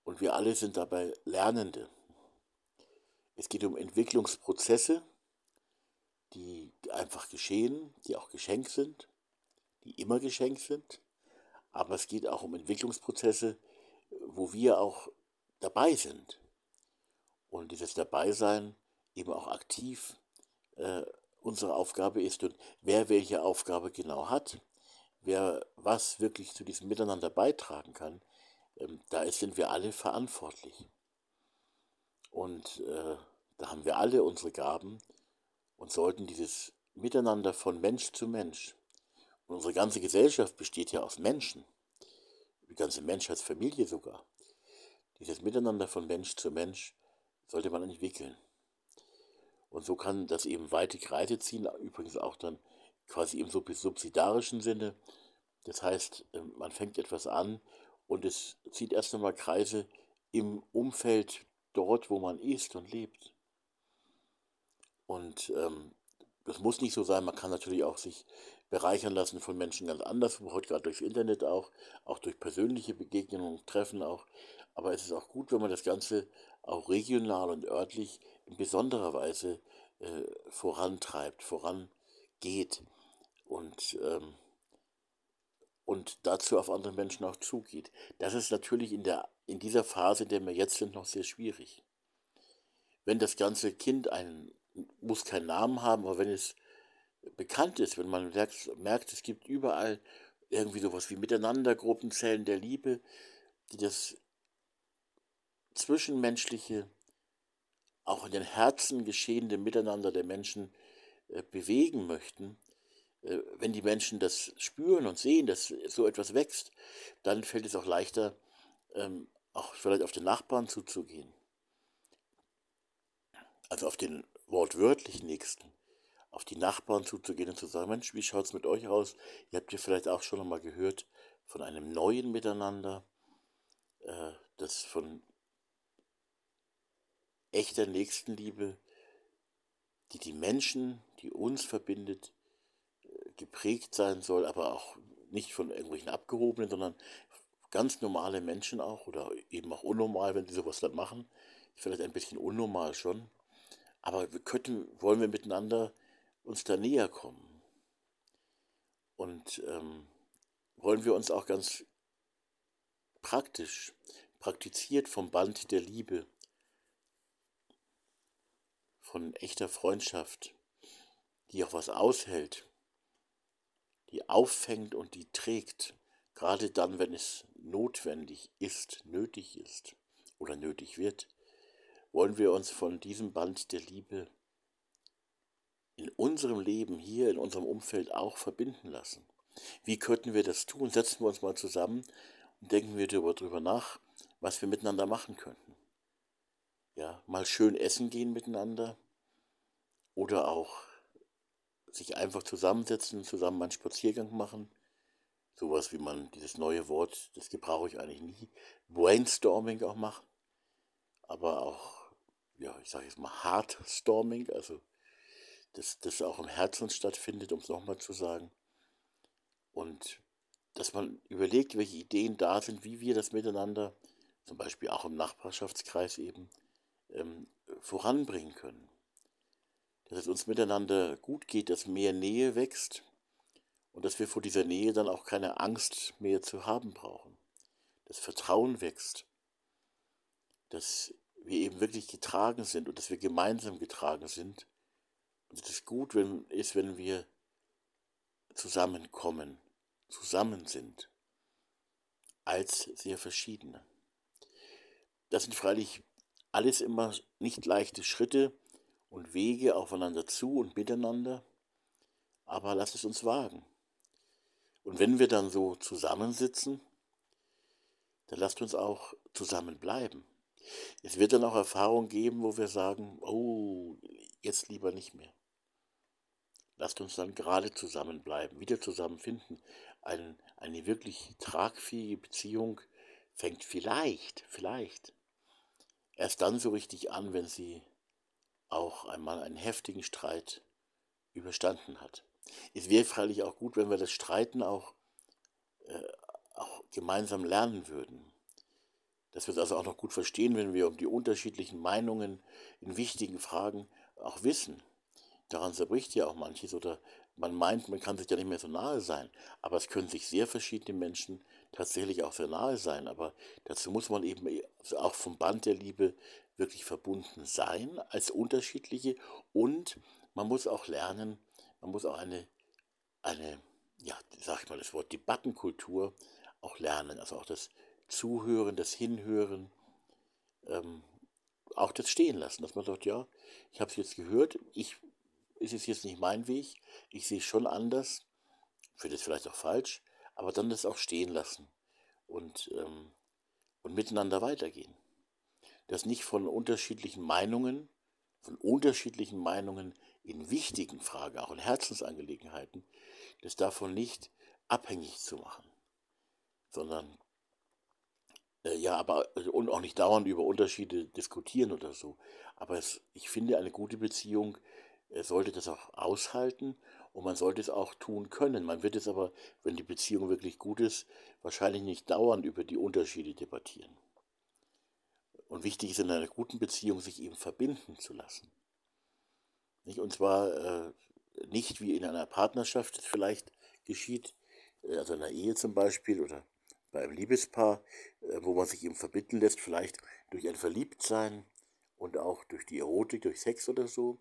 Und wir alle sind dabei Lernende. Es geht um Entwicklungsprozesse, die einfach geschehen, die auch geschenkt sind, die immer geschenkt sind. Aber es geht auch um Entwicklungsprozesse, wo wir auch dabei sind. Und dieses Dabeisein eben auch aktiv äh, unsere Aufgabe ist und wer welche Aufgabe genau hat, wer was wirklich zu diesem Miteinander beitragen kann, ähm, da sind wir alle verantwortlich. Und äh, da haben wir alle unsere Gaben und sollten dieses Miteinander von Mensch zu Mensch, und unsere ganze Gesellschaft besteht ja aus Menschen, die ganze Menschheitsfamilie sogar, dieses Miteinander von Mensch zu Mensch sollte man entwickeln. Und so kann das eben weite Kreise ziehen, übrigens auch dann quasi im subsidiarischen Sinne. Das heißt, ähm, man fängt etwas an und es zieht erst einmal Kreise im Umfeld dort, wo man ist und lebt. Und ähm, das muss nicht so sein, man kann natürlich auch sich bereichern lassen von Menschen ganz anders, heute gerade durchs Internet auch, auch durch persönliche Begegnungen, Treffen auch. Aber es ist auch gut, wenn man das Ganze auch regional und örtlich in besonderer Weise äh, vorantreibt, vorangeht und, ähm, und dazu auf andere Menschen auch zugeht. Das ist natürlich in, der, in dieser Phase, in der wir jetzt sind, noch sehr schwierig. Wenn das ganze Kind einen, muss keinen Namen haben, aber wenn es bekannt ist, wenn man merkt, merkt es gibt überall irgendwie sowas wie Miteinandergruppenzellen der Liebe, die das Zwischenmenschliche auch in den Herzen geschehende Miteinander der Menschen äh, bewegen möchten, äh, wenn die Menschen das spüren und sehen, dass so etwas wächst, dann fällt es auch leichter, ähm, auch vielleicht auf den Nachbarn zuzugehen. Also auf den wortwörtlich Nächsten, auf die Nachbarn zuzugehen und zu sagen, Mensch, wie schaut es mit euch aus? Ihr habt ja vielleicht auch schon einmal gehört von einem neuen Miteinander, äh, das von echter Nächstenliebe, die die Menschen, die uns verbindet, äh, geprägt sein soll, aber auch nicht von irgendwelchen Abgehobenen, sondern ganz normale Menschen auch oder eben auch unnormal, wenn sie sowas dann machen. Vielleicht ein bisschen unnormal schon. Aber wir könnten, wollen wir miteinander uns da näher kommen. Und ähm, wollen wir uns auch ganz praktisch, praktiziert vom Band der Liebe von echter Freundschaft, die auch was aushält, die auffängt und die trägt, gerade dann, wenn es notwendig ist, nötig ist oder nötig wird, wollen wir uns von diesem Band der Liebe in unserem Leben hier, in unserem Umfeld auch verbinden lassen. Wie könnten wir das tun? Setzen wir uns mal zusammen und denken wir darüber nach, was wir miteinander machen könnten ja, mal schön essen gehen miteinander oder auch sich einfach zusammensetzen, zusammen einen Spaziergang machen. Sowas wie man, dieses neue Wort, das gebrauche ich eigentlich nie, Brainstorming auch machen. Aber auch, ja, ich sage jetzt mal Heartstorming, also dass das auch im Herzen stattfindet, um es nochmal zu sagen. Und dass man überlegt, welche Ideen da sind, wie wir das miteinander, zum Beispiel auch im Nachbarschaftskreis eben, ähm, voranbringen können. dass es uns miteinander gut geht, dass mehr Nähe wächst und dass wir vor dieser Nähe dann auch keine Angst mehr zu haben brauchen. Das Vertrauen wächst, dass wir eben wirklich getragen sind und dass wir gemeinsam getragen sind. Und es ist gut wenn, ist, wenn wir zusammenkommen, zusammen sind, als sehr verschiedene. Das sind freilich alles immer nicht leichte Schritte und Wege aufeinander zu und miteinander, aber lasst es uns wagen. Und wenn wir dann so zusammensitzen, dann lasst uns auch zusammenbleiben. Es wird dann auch Erfahrungen geben, wo wir sagen, oh, jetzt lieber nicht mehr. Lasst uns dann gerade zusammenbleiben, wieder zusammenfinden. Ein, eine wirklich tragfähige Beziehung fängt vielleicht, vielleicht erst dann so richtig an, wenn sie auch einmal einen heftigen Streit überstanden hat. Es wäre freilich auch gut, wenn wir das Streiten auch, äh, auch gemeinsam lernen würden. Dass wir es also auch noch gut verstehen, wenn wir um die unterschiedlichen Meinungen in wichtigen Fragen auch wissen. Daran zerbricht ja auch manches oder man meint, man kann sich ja nicht mehr so nahe sein. Aber es können sich sehr verschiedene Menschen tatsächlich auch sehr nahe sein. Aber dazu muss man eben also auch vom Band der Liebe wirklich verbunden sein als unterschiedliche und man muss auch lernen, man muss auch eine, eine ja, sag ich mal das Wort Debattenkultur auch lernen. Also auch das Zuhören, das Hinhören, ähm, auch das Stehen lassen, dass man sagt, ja, ich habe es jetzt gehört, ich ist es jetzt nicht mein Weg, ich sehe es schon anders, finde es vielleicht auch falsch, aber dann das auch stehen lassen und, ähm, und miteinander weitergehen. Das nicht von unterschiedlichen Meinungen, von unterschiedlichen Meinungen in wichtigen Fragen, auch in Herzensangelegenheiten, das davon nicht abhängig zu machen, sondern äh, ja, aber also, und auch nicht dauernd über Unterschiede diskutieren oder so. Aber es, ich finde, eine gute Beziehung äh, sollte das auch aushalten und man sollte es auch tun können. Man wird es aber, wenn die Beziehung wirklich gut ist, wahrscheinlich nicht dauernd über die Unterschiede debattieren. Und wichtig ist in einer guten Beziehung, sich eben verbinden zu lassen. Und zwar äh, nicht wie in einer Partnerschaft es vielleicht geschieht, äh, also in einer Ehe zum Beispiel oder bei einem Liebespaar, wo man sich eben verbinden lässt, vielleicht durch ein Verliebtsein und auch durch die Erotik, durch Sex oder so,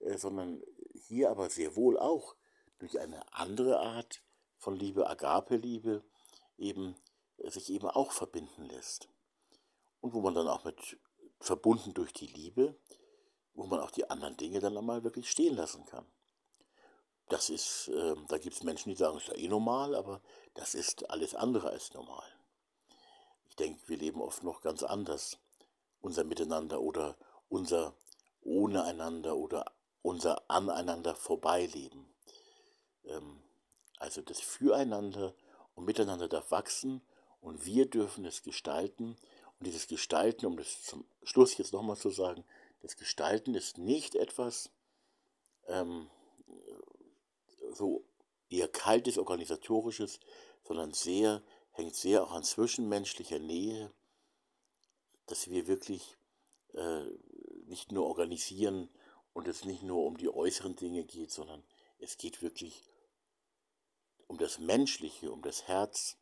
äh, sondern hier aber sehr wohl auch durch eine andere Art von Liebe, Agape-Liebe, eben äh, sich eben auch verbinden lässt. Und wo man dann auch mit verbunden durch die Liebe, wo man auch die anderen Dinge dann einmal wirklich stehen lassen kann. Das ist, äh, da gibt es Menschen, die sagen, es ist ja eh normal, aber das ist alles andere als normal. Ich denke, wir leben oft noch ganz anders, unser Miteinander oder unser ohne einander oder unser Aneinander vorbeileben. Ähm, also das Füreinander und Miteinander darf wachsen und wir dürfen es gestalten. Und dieses Gestalten, um das zum Schluss jetzt nochmal zu sagen, das Gestalten ist nicht etwas ähm, so eher kaltes, organisatorisches, sondern sehr, hängt sehr auch an zwischenmenschlicher Nähe, dass wir wirklich äh, nicht nur organisieren, und es nicht nur um die äußeren Dinge geht, sondern es geht wirklich um das Menschliche, um das Herz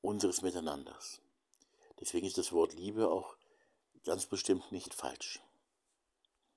unseres Miteinanders. Deswegen ist das Wort Liebe auch ganz bestimmt nicht falsch.